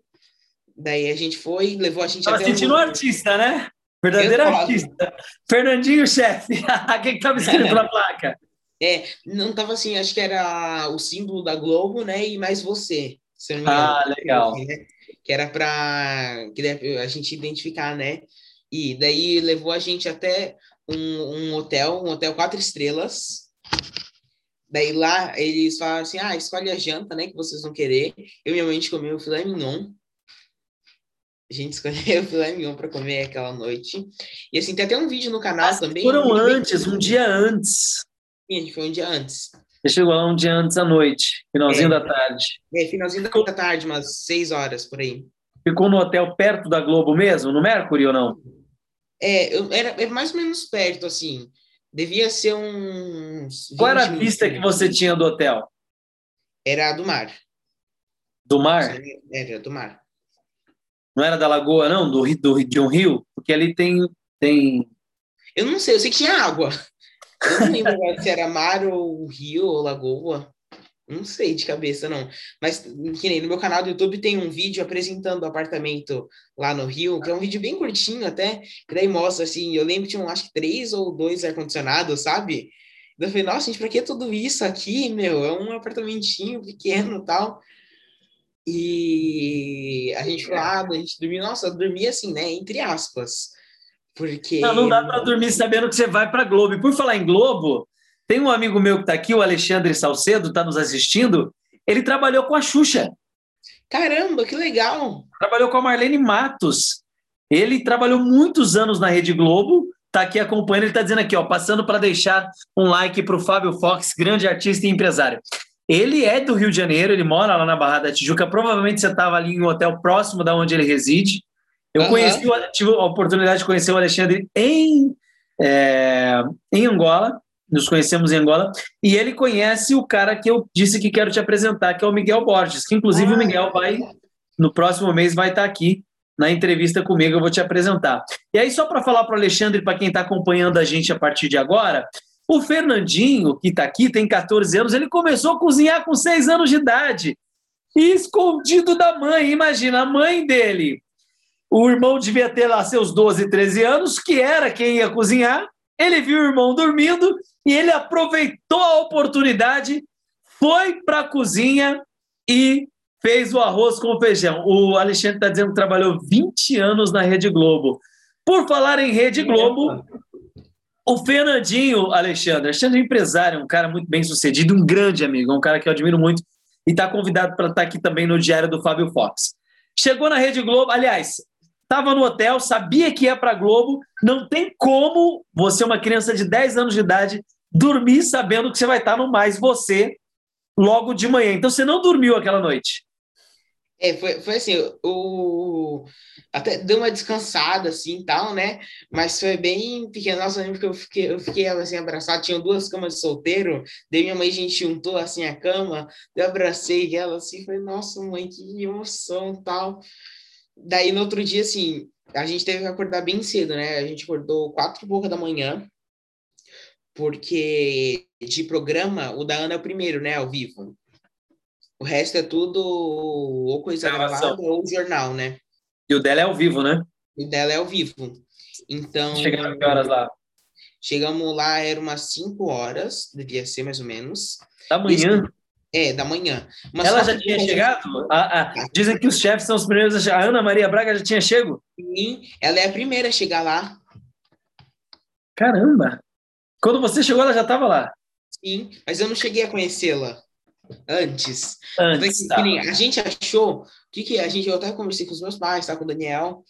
Daí a gente foi, levou a gente Tava sentindo um artista, né? Verdadeiro artista. Fernandinho, chefe. (laughs) O que estava escrito na placa? É, não tava assim, acho que era o símbolo da Globo, né? E mais você. ah, legal. Né? Que era para a gente identificar, né? E daí levou a gente até um, um hotel, um hotel quatro estrelas, Daí lá eles falam assim: ah, escolhe a janta, né, que vocês vão querer. Eu e minha mãe comeu o filé mignon. A gente (laughs) escolheu o filé mignon para comer aquela noite. E assim, tem até um vídeo no canal também. Foram antes, bem... um dia antes. Sim, a gente foi um dia antes. Chegou lá um dia antes à noite, finalzinho é, da tarde. É, finalzinho da tarde, umas seis horas por aí. Ficou no hotel perto da Globo mesmo, no Mercury ou não? É, eu, era, era mais ou menos perto, assim. Devia ser uns. Qual era a vista que você tinha do hotel? Era do mar. Do mar? Era do mar. Não era da lagoa, não? Do, do, de um rio? Porque ali tem, tem. Eu não sei, eu sei que tinha água. Eu não lembro (laughs) se era mar ou rio ou lagoa. Não sei de cabeça, não. Mas, que nem no meu canal do YouTube tem um vídeo apresentando o apartamento lá no Rio, que é um vídeo bem curtinho até, que daí mostra, assim, eu lembro que tinham, acho que três ou dois ar-condicionados, sabe? Eu falei, nossa, gente, pra que tudo isso aqui, meu? É um apartamentinho pequeno tal. E a gente foi lá, a gente dormiu, nossa, dormia assim, né? Entre aspas. Porque. Não, não dá para dormir sabendo que você vai para Globo. E por falar em Globo, tem um amigo meu que está aqui, o Alexandre Salcedo, está nos assistindo. Ele trabalhou com a Xuxa. Caramba, que legal! Trabalhou com a Marlene Matos. Ele trabalhou muitos anos na Rede Globo, está aqui acompanhando. Ele está dizendo aqui, ó, passando para deixar um like para o Fábio Fox, grande artista e empresário. Ele é do Rio de Janeiro, ele mora lá na Barra da Tijuca. Provavelmente você estava ali em um hotel próximo da onde ele reside. Eu uhum. conheci, tive a oportunidade de conhecer o Alexandre em, é, em Angola nos conhecemos em Angola, e ele conhece o cara que eu disse que quero te apresentar, que é o Miguel Borges, que inclusive ah, o Miguel vai, no próximo mês, vai estar aqui na entrevista comigo, eu vou te apresentar. E aí, só para falar para o Alexandre, para quem está acompanhando a gente a partir de agora, o Fernandinho, que está aqui, tem 14 anos, ele começou a cozinhar com 6 anos de idade, e escondido da mãe, imagina, a mãe dele. O irmão devia ter lá seus 12, 13 anos, que era quem ia cozinhar, ele viu o irmão dormindo e ele aproveitou a oportunidade, foi para a cozinha e fez o arroz com feijão. O Alexandre está dizendo que trabalhou 20 anos na Rede Globo. Por falar em Rede Globo, o Fernandinho, Alexandre, Alexandre é empresário, um cara muito bem sucedido, um grande amigo, um cara que eu admiro muito e está convidado para estar tá aqui também no Diário do Fábio Fox. Chegou na Rede Globo, aliás, estava no hotel, sabia que ia para Globo. Não tem como você, uma criança de 10 anos de idade, dormir sabendo que você vai estar no Mais Você logo de manhã. Então você não dormiu aquela noite. É, foi, foi assim, o... até deu uma descansada, assim, tal, né? Mas foi bem pequeno. Nossa, eu fiquei, eu fiquei assim, abraçado. Tinham duas camas de solteiro. Daí minha mãe, a gente juntou, assim, a cama. Eu abracei ela, assim, foi nossa, mãe, que emoção, tal. Daí, no outro dia, assim, a gente teve que acordar bem cedo, né? A gente acordou quatro e pouca da manhã porque de programa, o da Ana é o primeiro, né, ao vivo. O resto é tudo ou coisa Gravação. gravada ou jornal, né? E o dela é ao vivo, né? O dela é ao vivo. Então. Chegaram que horas lá? Chegamos lá, era umas 5 horas, devia ser mais ou menos. Da manhã? É, da manhã. Mas ela já tinha chegado? Ah, ah, dizem que os chefes são os primeiros a chegar. A Ana Maria Braga já tinha chego? Sim, ela é a primeira a chegar lá. Caramba! Quando você chegou, ela já estava lá. Sim, mas eu não cheguei a conhecê-la. Antes. Antes, Que tá. A gente achou, que que a gente, eu até conversei com os meus pais, tá, com o Daniel,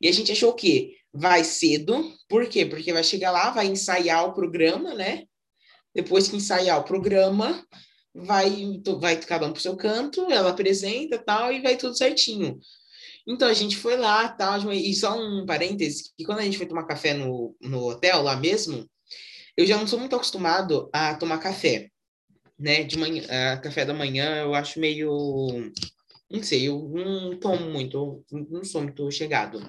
e a gente achou o quê? Vai cedo, por quê? Porque vai chegar lá, vai ensaiar o programa, né? Depois que ensaiar o programa, vai, vai cada um pro seu canto, ela apresenta tal, e vai tudo certinho. Então a gente foi lá, tal, e só um parêntese, que quando a gente foi tomar café no, no hotel, lá mesmo, eu já não sou muito acostumado a tomar café, né? De manhã, ah, café da manhã eu acho meio, não sei, eu não tomo muito, não sou muito chegado.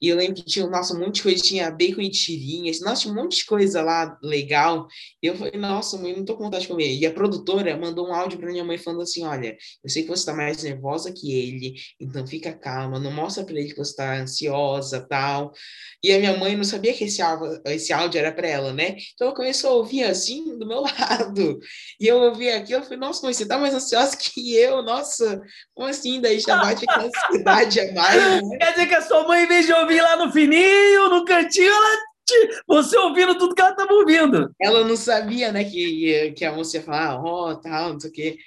E eu lembro que tinha, nossa, um monte de coisa, tinha bacon e tirinhas, nossa, tinha um monte de coisa lá legal. E eu falei, nossa, mãe, não tô com vontade de comer. E a produtora mandou um áudio para minha mãe falando assim: olha, eu sei que você tá mais nervosa que ele, então fica calma, não mostra para ele que você tá ansiosa tal. E a minha mãe não sabia que esse áudio, esse áudio era para ela, né? Então ela começou a ouvir assim do meu (laughs) lado. E eu ouvi aquilo, eu falei, nossa, mãe, você tá mais ansiosa que eu, nossa, como assim? Daí já bate aquela ansiedade a mais, né? Quer dizer que a sua mãe, de ouvir lá no fininho, no cantinho, ela te... você ouvindo tudo que ela estava ouvindo. Ela não sabia, né, que, que a moça ia falar, ó, oh, tal, não sei o quê.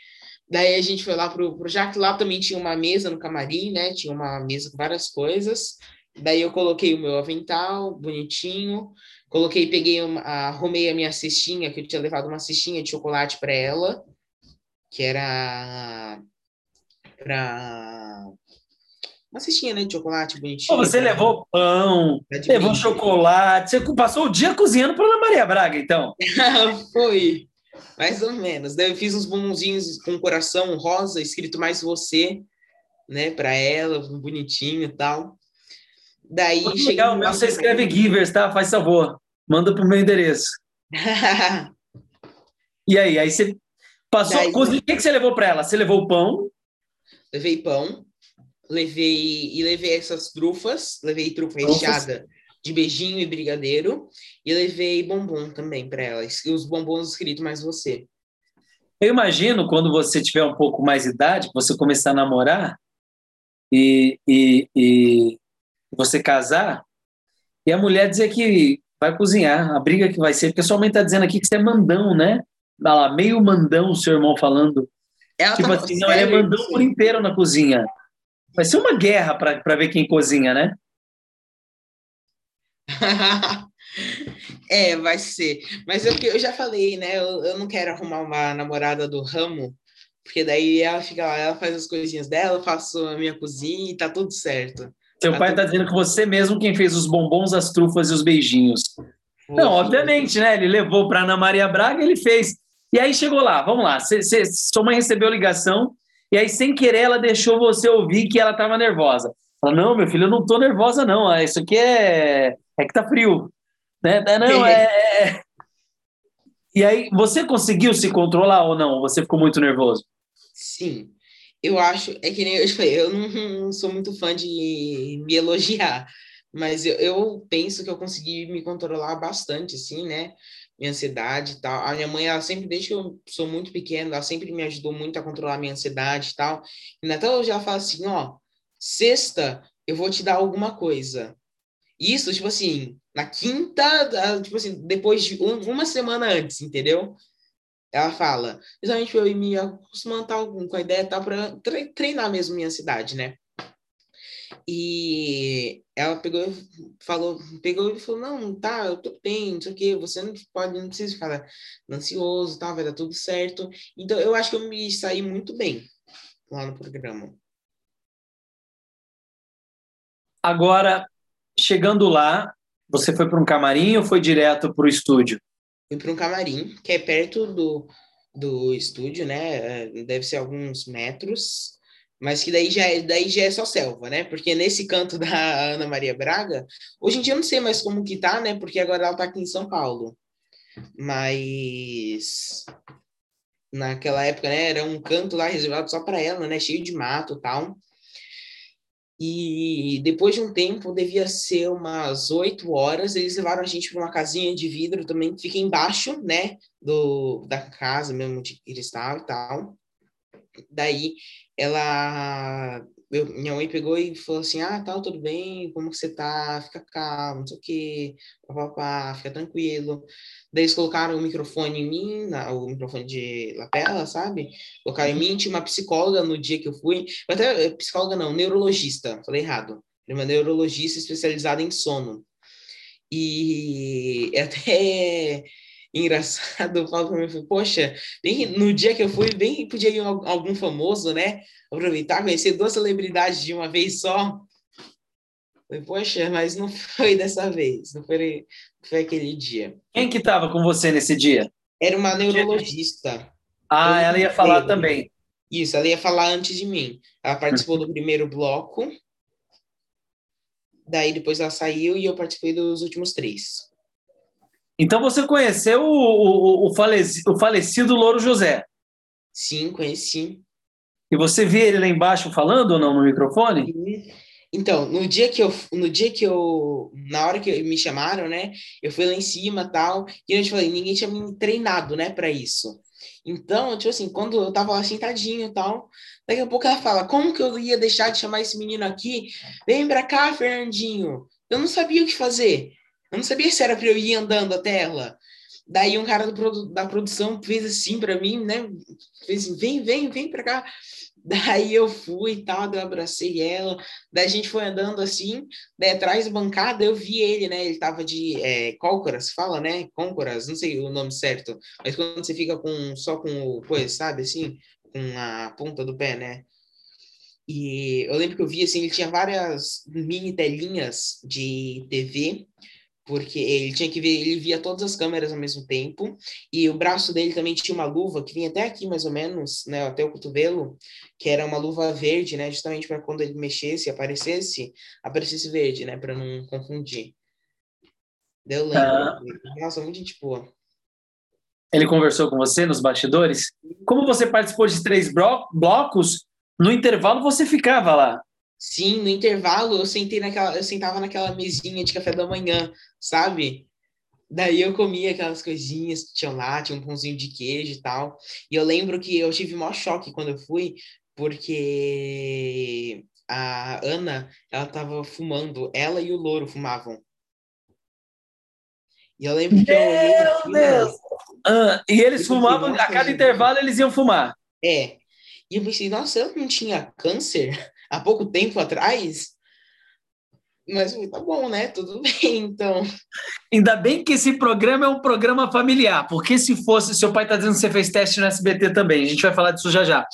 Daí a gente foi lá pro, pro Jack, lá também tinha uma mesa no camarim, né, tinha uma mesa com várias coisas. Daí eu coloquei o meu avental, bonitinho, coloquei, peguei, uma, arrumei a minha cestinha, que eu tinha levado uma cestinha de chocolate para ela, que era para uma cestinha né, de chocolate bonitinho. Pô, você levou pão, levou chocolate, você passou o dia cozinhando para Ana Maria Braga, então. (laughs) Foi, mais ou menos. Daí eu fiz uns bombonzinhos com coração rosa, escrito mais você, né, para ela, bonitinho e tal. Daí Pô, legal, meu, você escreve givers, tá? Faz favor, manda pro meu endereço. (laughs) e aí, aí você passou, Daí, o que, que você levou para ela? Você levou pão? Levei pão, levei e levei essas trufas, levei trufa recheada de beijinho e brigadeiro e levei bombom também para ela, e os bombons escritos mais você. Eu imagino quando você tiver um pouco mais de idade, você começar a namorar e, e, e você casar e a mulher dizer que vai cozinhar, a briga que vai ser, porque sua mãe está dizendo aqui que você é mandão, né? Dá lá, meio mandão, o seu irmão falando. Ela tipo tá assim, não, ele é mandão por inteiro na cozinha. Vai ser uma guerra para ver quem cozinha, né? (laughs) é, vai ser. Mas eu, eu já falei, né? Eu, eu não quero arrumar uma namorada do ramo, porque daí ela fica lá, ela faz as coisinhas dela, eu faço a minha cozinha e tá tudo certo. Seu tá pai tudo... tá dizendo que você mesmo quem fez os bombons, as trufas e os beijinhos. Pô, não, obviamente, né? Ele levou para Ana Maria Braga, ele fez. E aí chegou lá, vamos lá. Cê, cê, sua mãe recebeu ligação e aí, sem querer, ela deixou você ouvir que ela estava nervosa. Ela, não, meu filho, eu não estou nervosa, não. Ah, isso aqui é, é que tá frio. Né? Não, (laughs) é, é... E aí, você conseguiu se controlar ou não? Você ficou muito nervoso? Sim. Eu acho, é que nem eu falei, eu não, não sou muito fã de me elogiar, mas eu, eu penso que eu consegui me controlar bastante, assim, né? Minha ansiedade e tal. A minha mãe, ela sempre, desde que eu sou muito pequena, ela sempre me ajudou muito a controlar a minha ansiedade e tal. E até hoje ela fala assim, ó, sexta eu vou te dar alguma coisa. Isso, tipo assim, na quinta, tipo assim, depois de um, uma semana antes, entendeu? Ela fala, exatamente eu me acostumando tal, com a ideia tal, para treinar mesmo minha ansiedade, né? E ela pegou falou, pegou e falou, não, tá, eu tô bem, não sei o quê, você não pode, não precisa ficar ansioso, tá, vai dar tudo certo. Então, eu acho que eu me saí muito bem lá no programa. Agora, chegando lá, você foi para um camarim ou foi direto para o estúdio? Fui para um camarim, que é perto do, do estúdio, né? Deve ser alguns metros mas que daí já, é, daí já é só selva, né? Porque nesse canto da Ana Maria Braga, hoje em dia eu não sei mais como que tá, né? Porque agora ela tá aqui em São Paulo. Mas naquela época, né, era um canto lá reservado só para ela, né? Cheio de mato, tal. E depois de um tempo, devia ser umas oito horas, eles levaram a gente para uma casinha de vidro também que fica embaixo, né, do da casa mesmo de cristal e tal. Daí ela eu, minha mãe pegou e falou assim, ah, tal, tudo bem, como que você tá? Fica calmo, não sei o quê, papapá, fica tranquilo. Daí eles colocaram o microfone em mim, na, o microfone de lapela, sabe? Colocaram em mim, tinha uma psicóloga no dia que eu fui, até psicóloga não, neurologista, falei errado. Uma neurologista especializada em sono. E (laughs) até engraçado, eu falo para mim, poxa, bem, no dia que eu fui, bem podia ir algum famoso, né? Aproveitar, conhecer duas celebridades de uma vez só. Falei, poxa, mas não foi dessa vez, não foi, foi aquele dia. Quem que estava com você nesse dia? Era uma neurologista. Ah, ela ia falar também. Isso, ela ia falar antes de mim. Ela participou do primeiro bloco, daí depois ela saiu e eu participei dos últimos três. Então você conheceu o, o, o, falecido, o falecido Louro José? Sim, conheci. E você via ele lá embaixo falando ou não no microfone? Então, no dia que eu, no dia que eu, na hora que me chamaram, né, eu fui lá em cima tal, e eu te falei, ninguém tinha me treinado, né, para isso. Então, tipo assim, quando eu tava lá sentadinho e tal, daqui a pouco ela fala, como que eu ia deixar de chamar esse menino aqui? Vem pra cá, Fernandinho. Eu não sabia o que fazer. Eu não sabia se era para eu ir andando até ela. Daí um cara do, da produção fez assim para mim, né? Fez assim, vem, vem, vem para cá. (laughs) Daí eu fui e tal, eu abracei ela. Daí a gente foi andando assim, daí atrás da bancada eu vi ele, né? Ele tava de é, cócoras, fala, né? Côncoras, não sei o nome certo. Mas quando você fica com só com o coisa, sabe? Assim, com a ponta do pé, né? E eu lembro que eu vi assim, ele tinha várias mini telinhas de TV porque ele tinha que ver, ele via todas as câmeras ao mesmo tempo, e o braço dele também tinha uma luva que vinha até aqui mais ou menos, né, até o cotovelo, que era uma luva verde, né, justamente para quando ele mexesse, aparecesse, aparecesse verde, né, para não confundir. Deu lembro. Ah. Nossa, muito gente boa. Ele conversou com você nos bastidores? Como você participou de três blocos, no intervalo você ficava lá. Sim, no intervalo eu sentei naquela, eu sentava naquela mesinha de café da manhã, sabe? Daí eu comia aquelas coisinhas que tinham lá, tinha um pãozinho de queijo e tal. E eu lembro que eu tive maior choque quando eu fui, porque a Ana, ela tava fumando, ela e o Louro fumavam. E eu lembro que Meu eu. Meu Deus! Ah, e eles fumavam, a cada intervalo eles iam fumar. É. E eu pensei, nossa, eu não tinha câncer? Há pouco tempo atrás. Mas tá bom, né? Tudo (laughs) bem, então. Ainda bem que esse programa é um programa familiar, porque se fosse, seu pai está dizendo que você fez teste no SBT também, a gente vai falar disso já já.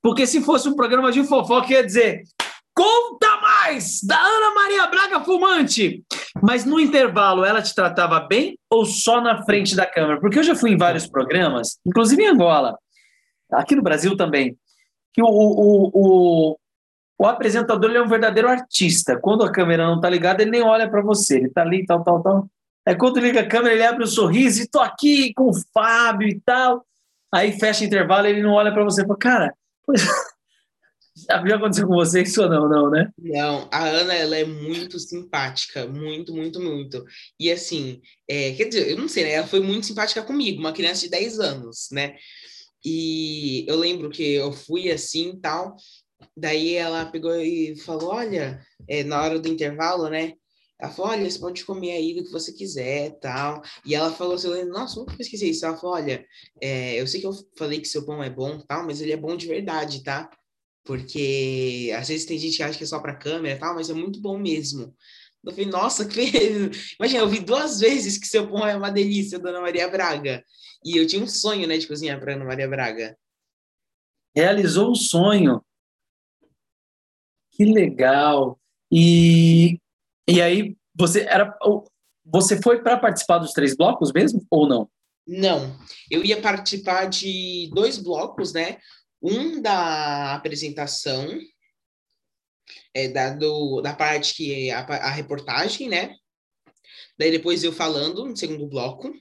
Porque se fosse um programa de fofoca, ia dizer: conta mais da Ana Maria Braga Fumante. Mas no intervalo, ela te tratava bem ou só na frente da câmera? Porque eu já fui em vários programas, inclusive em Angola, aqui no Brasil também, que o, o, o, o apresentador é um verdadeiro artista. Quando a câmera não está ligada, ele nem olha para você. Ele está ali, tal, tal, tal. É quando liga a câmera, ele abre um sorriso e tô aqui com o Fábio e tal. Aí fecha o intervalo, ele não olha para você. Fala, cara, pois... (laughs) já viu acontecer com você isso ou não, não, né? Não, a Ana, ela é muito simpática, muito, muito, muito. E assim, é, quer dizer, eu não sei, né? Ela foi muito simpática comigo, uma criança de 10 anos, né? E eu lembro que eu fui assim tal, Daí ela pegou e falou: Olha, é, na hora do intervalo, né? Ela falou: Olha, você pode comer aí do que você quiser, tal. E ela falou assim: Nossa, nunca pesquisei isso. Ela falou: Olha, é, eu sei que eu falei que seu pão é bom, tal, mas ele é bom de verdade, tá? Porque às vezes tem gente que acha que é só para câmera, tal, mas é muito bom mesmo. Eu falei: Nossa, (laughs) que imagina, eu vi duas vezes que seu pão é uma delícia, Dona Maria Braga. E eu tinha um sonho, né, de cozinhar para Ana Maria Braga. Realizou um sonho. Que legal! E, e aí, você era você foi para participar dos três blocos mesmo ou não? Não, eu ia participar de dois blocos, né? Um da apresentação, é, da, do, da parte que é a, a reportagem, né? Daí depois eu falando no segundo bloco.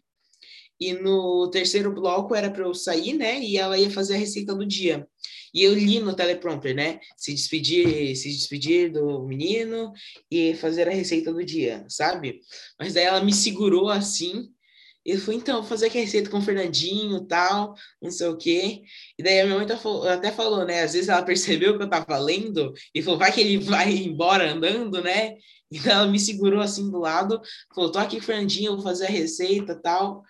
E no terceiro bloco era para eu sair, né? E ela ia fazer a receita do dia. E eu li no teleprompter, né? Se despedir, se despedir do menino e fazer a receita do dia, sabe? Mas daí ela me segurou assim Ele falou, então, vou fazer aqui a receita com o Fernandinho tal, não sei o quê. E daí a minha mãe tá, até falou, né? Às vezes ela percebeu que eu tava lendo e falou, vai que ele vai embora andando, né? Então ela me segurou assim do lado, falou, tô aqui com o Fernandinho, vou fazer a receita tal.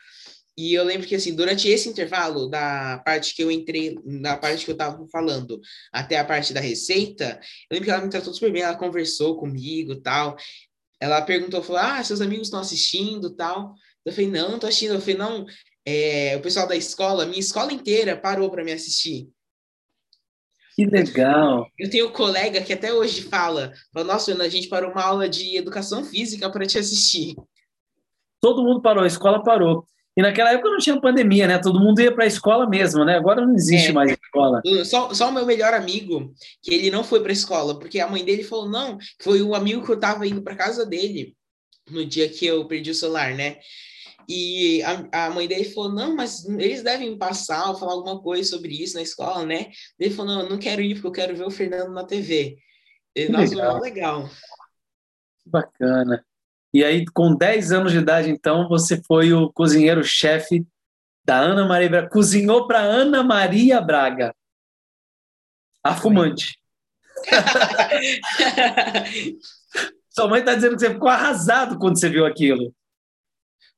E eu lembro que, assim, durante esse intervalo, da parte que eu entrei, na parte que eu tava falando, até a parte da receita, eu lembro que ela me tratou super bem, ela conversou comigo tal. Ela perguntou, falou, ah, seus amigos estão assistindo tal. Eu falei, não, não tô assistindo. Eu falei, não, é, o pessoal da escola, minha escola inteira parou para me assistir. Que legal! Eu tenho um colega que até hoje fala, fala nossa, Ana, a gente parou uma aula de educação física para te assistir. Todo mundo parou, a escola parou. E naquela época não tinha pandemia, né? Todo mundo ia para a escola mesmo, né? Agora não existe é, mais escola. Só, só o meu melhor amigo, que ele não foi para a escola, porque a mãe dele falou, não, foi o amigo que eu estava indo para casa dele no dia que eu perdi o celular, né? E a, a mãe dele falou, não, mas eles devem passar ou falar alguma coisa sobre isso na escola, né? Ele falou, não, eu não quero ir porque eu quero ver o Fernando na TV. E, nossa, legal. legal. Bacana. E aí, com 10 anos de idade, então, você foi o cozinheiro-chefe da Ana Maria Braga. Cozinhou para Ana Maria Braga. A fumante. (laughs) Sua mãe está dizendo que você ficou arrasado quando você viu aquilo.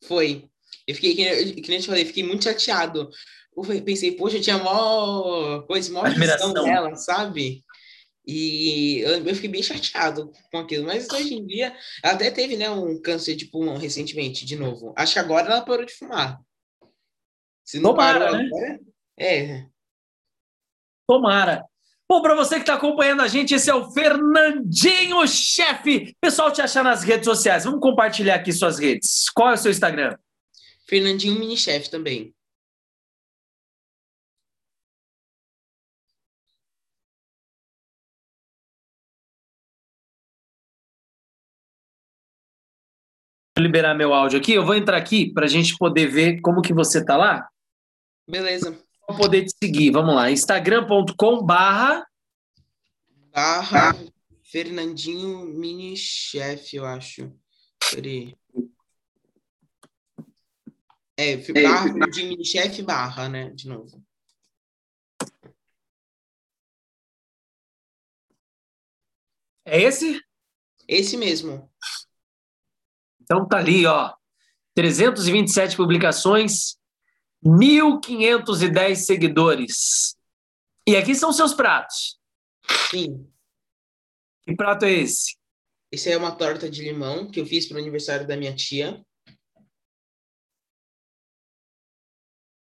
Foi. Eu fiquei, que, nem eu te falei, fiquei muito chateado. Eu pensei, poxa, eu tinha mó coisa, mó admiração dela, sabe? E eu, eu, fiquei bem chateado com aquilo. Mas hoje em dia, ela até teve, né, um câncer de pulmão recentemente, de novo. Acho que agora ela parou de fumar. Se não Tomara, parou, né? Agora, é. Tomara. Bom, para você que está acompanhando a gente, esse é o Fernandinho Chefe. Pessoal, te achar nas redes sociais. Vamos compartilhar aqui suas redes. Qual é o seu Instagram? Fernandinho Mini Chef também. Liberar meu áudio aqui. Eu vou entrar aqui para a gente poder ver como que você tá lá. Beleza. Vou poder te seguir. Vamos lá. Instagram.com barra... Barra Fernandinho Mini Chef, eu acho. Peraí. É, barra Fernandinho Mini Chef barra, né? De novo. É esse? Esse mesmo. Então tá ali, ó. 327 publicações, 1.510 seguidores. E aqui são seus pratos. Sim. Que prato é esse? Esse é uma torta de limão que eu fiz para o aniversário da minha tia.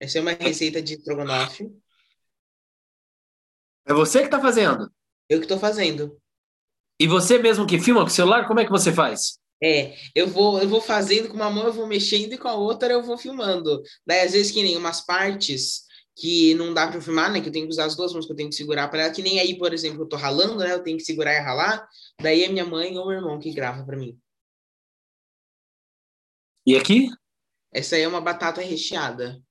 Essa é uma receita de estrogonofe. É você que está fazendo? Eu que estou fazendo. E você mesmo que filma com o celular, como é que você faz? É, eu vou, eu vou fazendo com uma mão, eu vou mexendo e com a outra eu vou filmando. Daí, às vezes, que nem umas partes que não dá para filmar, né? Que eu tenho que usar as duas mãos que eu tenho que segurar para ela, que nem aí, por exemplo, eu tô ralando, né? Eu tenho que segurar e ralar. Daí é minha mãe ou meu irmão que grava para mim. E aqui? Essa aí é uma batata recheada.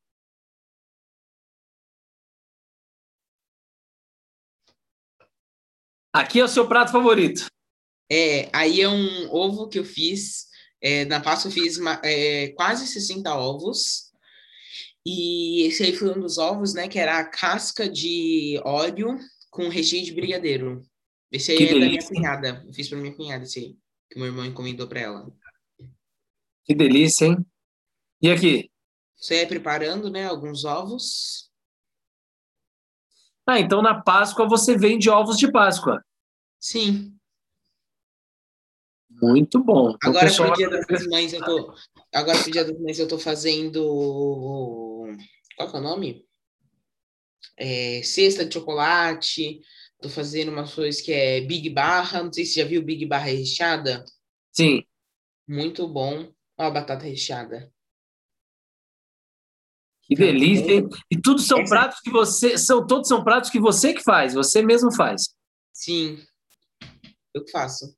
Aqui é o seu prato favorito. É, aí é um ovo que eu fiz. É, na Páscoa eu fiz é, quase 60 ovos. E esse aí foi um dos ovos, né? Que era a casca de óleo com recheio de brigadeiro. Esse aí que é delícia. da minha cunhada. Eu fiz para minha cunhada esse aí, que meu irmão encomendou para ela. Que delícia, hein? E aqui? Você é preparando, né? Alguns ovos. Ah, então na Páscoa você vende ovos de Páscoa. Sim. Muito bom. Então, agora pessoal... pro Dia das Mães eu tô, agora pro Dia das Mães eu tô fazendo qual que é o nome? É, cesta de chocolate. Tô fazendo umas coisas que é Big Barra. Não sei se já viu Big Barra recheada. Sim. Muito bom. Ó, a batata recheada. Que delícia, hein? E tudo são Essa... pratos que você. São, todos são pratos que você que faz, você mesmo faz. Sim. Eu que faço.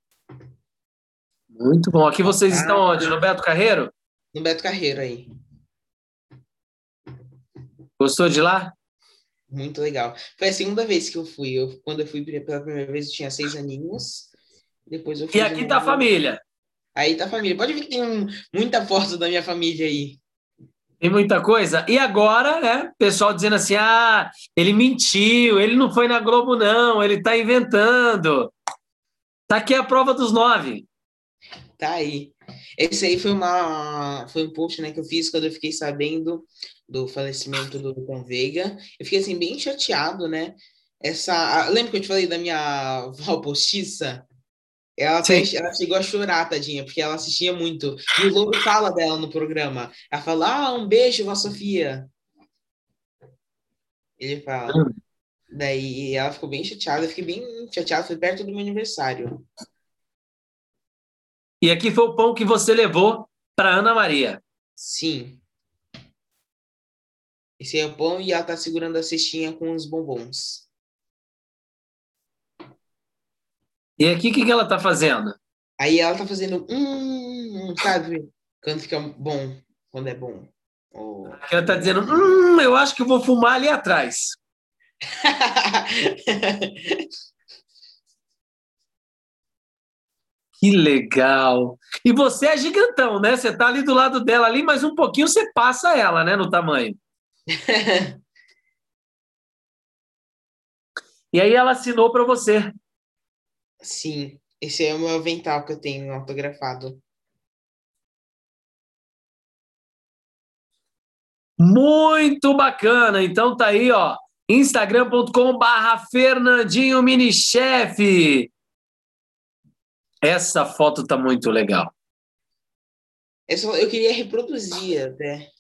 Muito bom. Aqui vocês ah, estão onde? No Beto Carreiro? No Beto Carreiro aí. Gostou de lá? Muito legal. Foi a segunda vez que eu fui. Eu, quando eu fui pela primeira vez, eu tinha seis aninhos. Depois eu e aqui tá a família. Aí tá a família. Pode ver que tem um, muita foto da minha família aí. Tem muita coisa. E agora, né? Pessoal dizendo assim: ah, ele mentiu, ele não foi na Globo, não, ele tá inventando. Tá aqui a prova dos nove. Tá aí. Esse aí foi uma foi um post né, que eu fiz quando eu fiquei sabendo do falecimento do Tom Veiga. Eu fiquei assim, bem chateado, né? Essa. Lembra que eu te falei da minha (laughs) avó postiça? Ela, até, ela chegou a chorar, tadinha, porque ela assistia muito. E o Lobo fala dela no programa. Ela fala: Ah, um beijo, vó Sofia. Ele fala. Hum. Daí ela ficou bem chateada, eu fiquei bem chateada, foi perto do meu aniversário. E aqui foi o pão que você levou para Ana Maria. Sim. Esse é o pão e ela tá segurando a cestinha com os bombons. E aqui o que, que ela tá fazendo? Aí ela tá fazendo hum, sabe? Quando fica bom, quando é bom. Oh. Ela tá dizendo, hum, eu acho que eu vou fumar ali atrás. (laughs) que legal. E você é gigantão, né? Você tá ali do lado dela ali, mas um pouquinho você passa ela, né, no tamanho. (laughs) e aí ela assinou para você. Sim, esse é o meu avental que eu tenho autografado. Muito bacana. Então tá aí, ó. instagram.com barra Fernandinho Minichef. Essa foto tá muito legal. Essa, eu queria reproduzir até.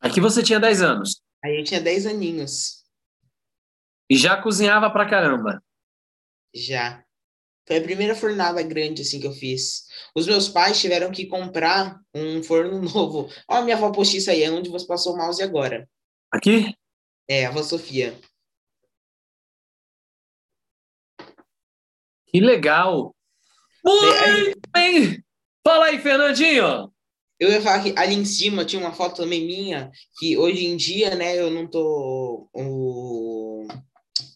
Aqui você tinha 10 anos. Aí eu tinha 10 aninhos. E já cozinhava pra caramba. Já. Foi a primeira fornada grande assim que eu fiz. Os meus pais tiveram que comprar um forno (laughs) novo. Ó, a minha avó postiça aí, é onde você passou o mouse agora. Aqui? É, a avó Sofia. Que legal. Muito bem. Fala aí, Fernandinho. Eu ia falar que ali em cima tinha uma foto também minha, que hoje em dia, né, eu não tô. O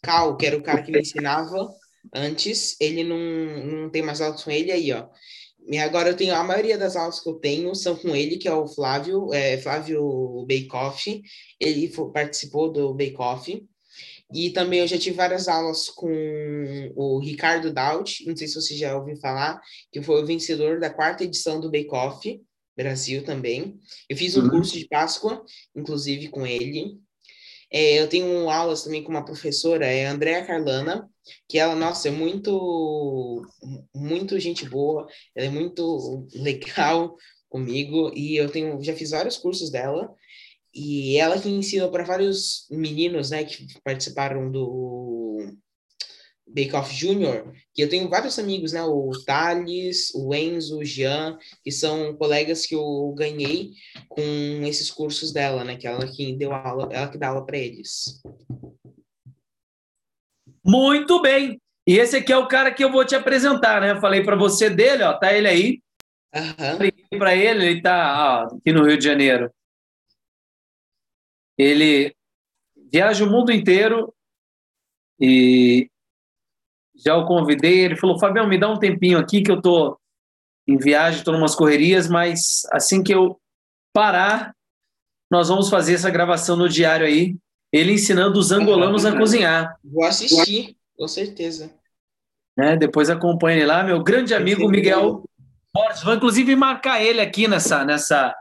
Cal, que era o cara que me ensinava, antes, ele não, não tem mais aulas com ele aí, ó. E agora eu tenho a maioria das aulas que eu tenho são com ele, que é o Flávio, é, Flávio Bake Off. Ele participou do Bake Off. E também eu já tive várias aulas com o Ricardo Daut, não sei se você já ouviu falar, que foi o vencedor da quarta edição do Bake Off Brasil também. Eu fiz um uhum. curso de Páscoa, inclusive com ele. É, eu tenho aulas também com uma professora, é a Andrea Carlana, que ela, nossa, é muito, muito gente boa, ela é muito legal comigo, e eu tenho, já fiz vários cursos dela, e ela que ensinou para vários meninos, né, que participaram do Bake Off Júnior, que eu tenho vários amigos, né, o Thales, o Enzo, o Jean, que são colegas que eu ganhei com esses cursos dela, né, que ela que deu aula, ela que dá aula para eles. Muito bem. E esse aqui é o cara que eu vou te apresentar, né? Eu falei para você dele, ó, tá ele aí. Uhum. Para ele, ele tá ó, aqui no Rio de Janeiro. Ele viaja o mundo inteiro e já o convidei. Ele falou: Fabião, me dá um tempinho aqui que eu tô em viagem, tô numas correrias, mas assim que eu parar, nós vamos fazer essa gravação no diário aí ele ensinando os angolanos a cozinhar. Vou assistir, com certeza. É, depois acompanhe ele lá, meu grande amigo Miguel Borges. Vou inclusive marcar ele aqui nessa, nessa,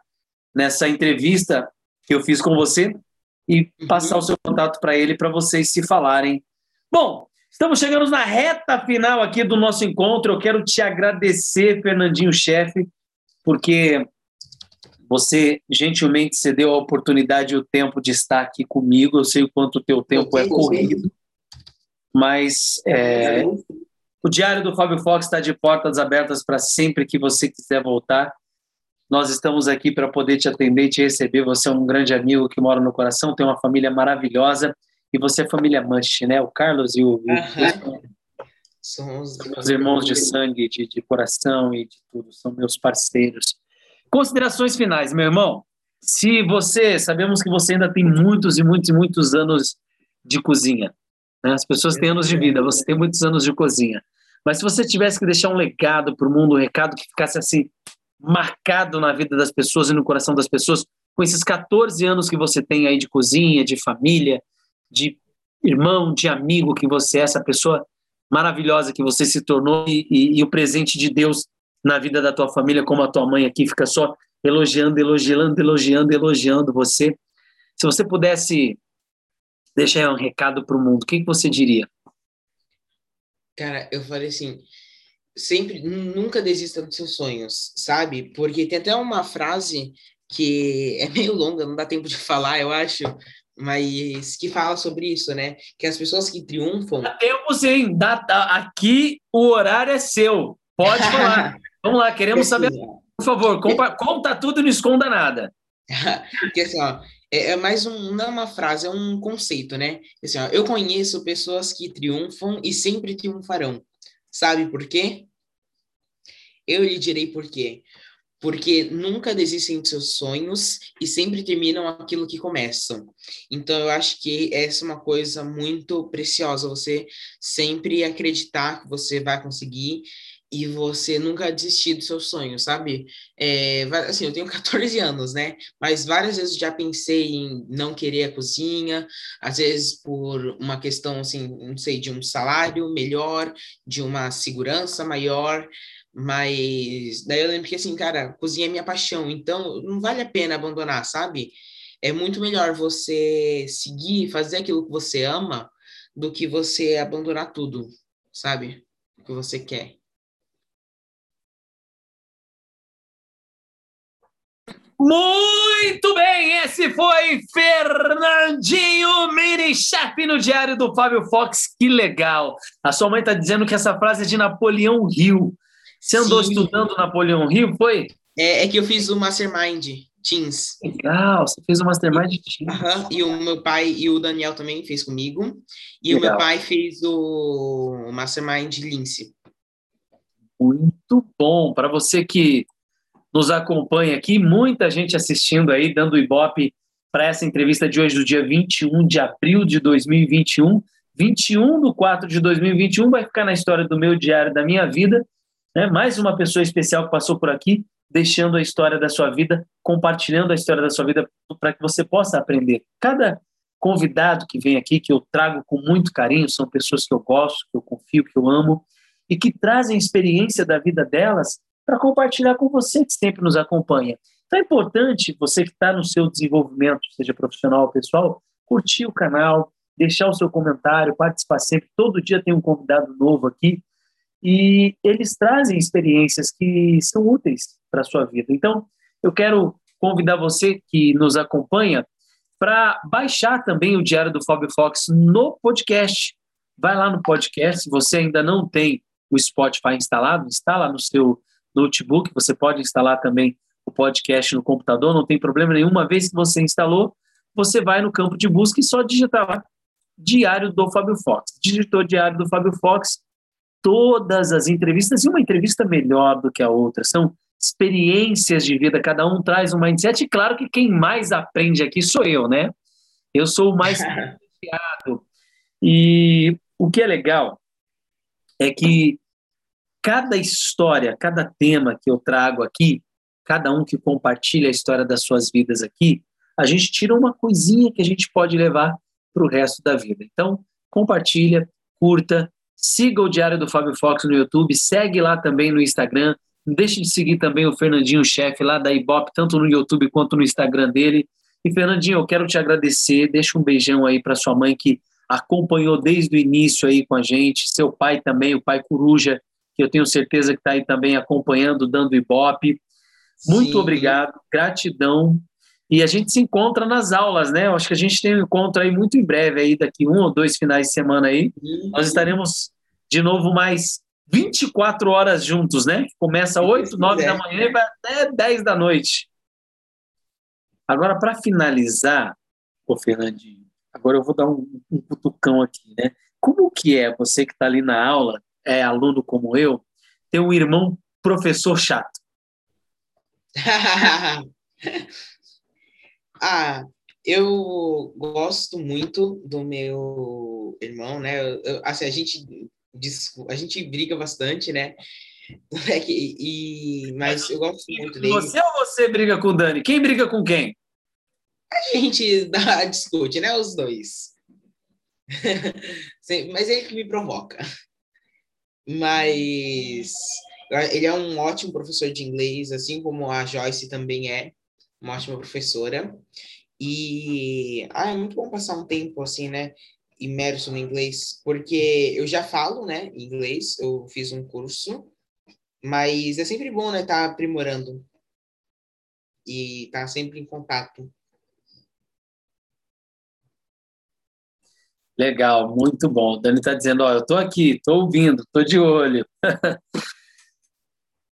nessa entrevista que eu fiz com você e uhum. passar o seu contato para ele para vocês se falarem. Bom, estamos chegando na reta final aqui do nosso encontro. Eu quero te agradecer, Fernandinho Chefe, porque você gentilmente cedeu a oportunidade e o tempo de estar aqui comigo. Eu sei o quanto o teu tempo é corrido, mas é, o Diário do Fábio Fox está de portas abertas para sempre que você quiser voltar. Nós estamos aqui para poder te atender e te receber. Você é um grande amigo que mora no coração, tem uma família maravilhosa e você é família Manche, né? O Carlos e o, uhum. Somos meus irmãos de sangue, de, de coração e de tudo, são meus parceiros. Considerações finais, meu irmão. Se você, sabemos que você ainda tem muitos e muitos e muitos anos de cozinha. Né? As pessoas têm anos de vida, você tem muitos anos de cozinha. Mas se você tivesse que deixar um legado para o mundo, um recado que ficasse assim marcado na vida das pessoas e no coração das pessoas, com esses 14 anos que você tem aí de cozinha, de família, de irmão, de amigo que você é, essa pessoa maravilhosa que você se tornou e, e, e o presente de Deus na vida da tua família, como a tua mãe aqui fica só elogiando, elogiando, elogiando, elogiando você. Se você pudesse deixar um recado para o mundo, o que, que você diria? Cara, eu falei assim, sempre, nunca desista dos seus sonhos, sabe? Porque tem até uma frase que é meio longa, não dá tempo de falar, eu acho, mas que fala sobre isso, né? Que as pessoas que triunfam. Dá tempo sim, dá, aqui o horário é seu, pode (laughs) falar. Vamos lá, queremos saber. Por favor, conta, conta tudo e não esconda nada. (laughs) Porque assim, ó, é, é, mais um, não é uma frase, é um conceito, né? Assim, ó, eu conheço pessoas que triunfam e sempre triunfarão. Sabe por quê? Eu lhe direi por quê. Porque nunca desistem de seus sonhos e sempre terminam aquilo que começam. Então, eu acho que essa é uma coisa muito preciosa, você sempre acreditar que você vai conseguir e você nunca desistir dos seus sonhos, sabe? É, assim, eu tenho (laughs) 14 anos, né? Mas várias vezes já pensei em não querer a cozinha, às vezes por uma questão, assim, não sei, de um salário melhor, de uma segurança maior, mas daí eu lembro que, assim, cara, cozinha é minha paixão, então não vale a pena abandonar, sabe? É muito melhor você seguir, fazer aquilo que você ama, do que você abandonar tudo, sabe? O que você quer. Muito bem, esse foi Fernandinho, mini-chefe no Diário do Fábio Fox. Que legal. A sua mãe está dizendo que essa frase é de Napoleão Hill. Você andou Sim. estudando Napoleão Hill, foi? É, é, que eu fiz o Mastermind Teams. Legal, você fez o Mastermind Teams. Uhum, e o meu pai e o Daniel também fez comigo. E legal. o meu pai fez o Mastermind Lince. Muito bom. Para você que nos acompanha aqui, muita gente assistindo aí, dando ibope para essa entrevista de hoje, do dia 21 de abril de 2021. 21 do 4 de 2021 vai ficar na história do meu diário da minha vida. Né? Mais uma pessoa especial que passou por aqui, deixando a história da sua vida, compartilhando a história da sua vida para que você possa aprender. Cada convidado que vem aqui, que eu trago com muito carinho, são pessoas que eu gosto, que eu confio, que eu amo, e que trazem experiência da vida delas para compartilhar com você que sempre nos acompanha. Então é importante você que está no seu desenvolvimento, seja profissional ou pessoal, curtir o canal, deixar o seu comentário, participar sempre. Todo dia tem um convidado novo aqui e eles trazem experiências que são úteis para a sua vida. Então, eu quero convidar você que nos acompanha para baixar também o Diário do Fábio Fox no podcast. Vai lá no podcast, se você ainda não tem o Spotify instalado, instala no seu notebook, você pode instalar também o podcast no computador, não tem problema nenhum. Uma vez que você instalou, você vai no campo de busca e só digitar lá Diário do Fábio Fox. Digitou Diário do Fábio Fox, todas as entrevistas, e uma entrevista melhor do que a outra. São experiências de vida, cada um traz um mindset. E claro que quem mais aprende aqui sou eu, né? Eu sou o mais (laughs) E o que é legal é que cada história, cada tema que eu trago aqui, cada um que compartilha a história das suas vidas aqui, a gente tira uma coisinha que a gente pode levar para o resto da vida. Então, compartilha, curta, siga o Diário do Fábio Fox no YouTube, segue lá também no Instagram, não deixe de seguir também o Fernandinho Chefe lá da Ibope, tanto no YouTube quanto no Instagram dele. E Fernandinho, eu quero te agradecer, deixa um beijão aí para sua mãe que acompanhou desde o início aí com a gente, seu pai também, o pai Coruja, que eu tenho certeza que está aí também acompanhando, dando ibope. Muito Sim. obrigado, gratidão. E a gente se encontra nas aulas, né? Eu acho que a gente tem um encontro aí muito em breve, aí daqui um ou dois finais de semana aí. Sim. Nós estaremos de novo mais 24 horas juntos, né? Começa 8, 9 da manhã e vai até 10 da noite. Agora, para finalizar, ô Fernandinho, agora eu vou dar um, um cutucão aqui, né? Como que é você que está ali na aula é aluno como eu, ter um irmão professor chato? (laughs) ah, eu gosto muito do meu irmão, né? Eu, assim, a gente a gente briga bastante, né? (laughs) E, mas eu gosto muito dele. Você ou você briga com o Dani? Quem briga com quem? a gente dá, discute, né? Os dois. (laughs) Mas ele que me provoca. Mas ele é um ótimo professor de inglês, assim como a Joyce também é uma ótima professora. E ah, é muito bom passar um tempo assim, né? Imerso no inglês, porque eu já falo, né? Inglês, eu fiz um curso, mas é sempre bom, né? Estar tá aprimorando e estar tá sempre em contato Legal, muito bom. O Dani está dizendo, ó, eu estou aqui, estou ouvindo, estou de olho. (laughs)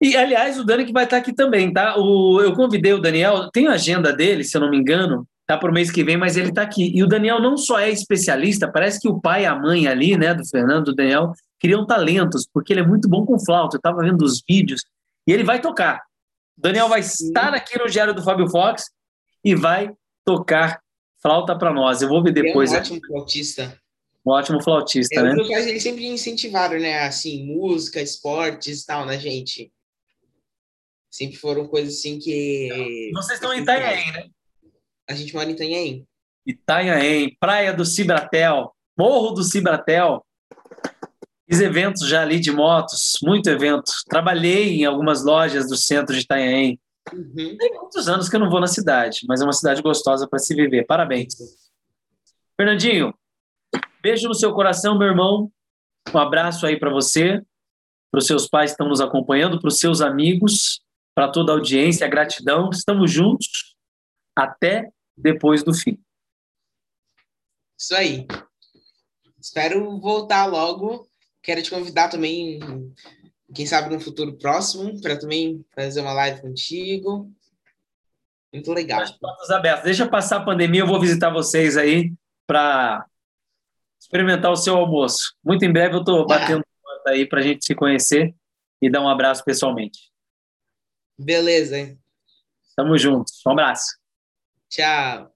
e, aliás, o Dani que vai estar tá aqui também, tá? O, eu convidei o Daniel, tem a agenda dele, se eu não me engano, tá para o mês que vem, mas ele está aqui. E o Daniel não só é especialista, parece que o pai e a mãe ali, né, do Fernando, do Daniel, criam talentos, porque ele é muito bom com flauta. Eu estava vendo os vídeos e ele vai tocar. O Daniel vai estar aqui no Diário do Fábio Fox e vai tocar flauta para nós. Eu vou ver depois. É um ótimo flautista. Um ótimo flautista, é, né? Meus pais eles sempre incentivaram, né? Assim, música, esportes e tal, né, gente? Sempre foram coisas assim que. Vocês estão em Itanhaém, né? A gente mora em Itanhaém. Itanhaém, Praia do Cibratel, Morro do Cibratel. Fiz eventos já ali de motos, muito evento. Trabalhei em algumas lojas do centro de Itanhaém. Uhum. Tem muitos anos que eu não vou na cidade, mas é uma cidade gostosa para se viver. Parabéns. Fernandinho, beijo no seu coração, meu irmão. Um abraço aí para você, para os seus pais que estão nos acompanhando, para os seus amigos, para toda a audiência, gratidão. Estamos juntos até depois do fim. Isso aí. Espero voltar logo. Quero te convidar também quem sabe no futuro próximo, para também fazer uma live contigo. Muito legal. As portas abertas. Deixa passar a pandemia, eu vou visitar vocês aí para experimentar o seu almoço. Muito em breve eu estou ah. batendo (laughs) porta aí para a gente se conhecer e dar um abraço pessoalmente. Beleza. Tamo juntos. Um abraço. Tchau.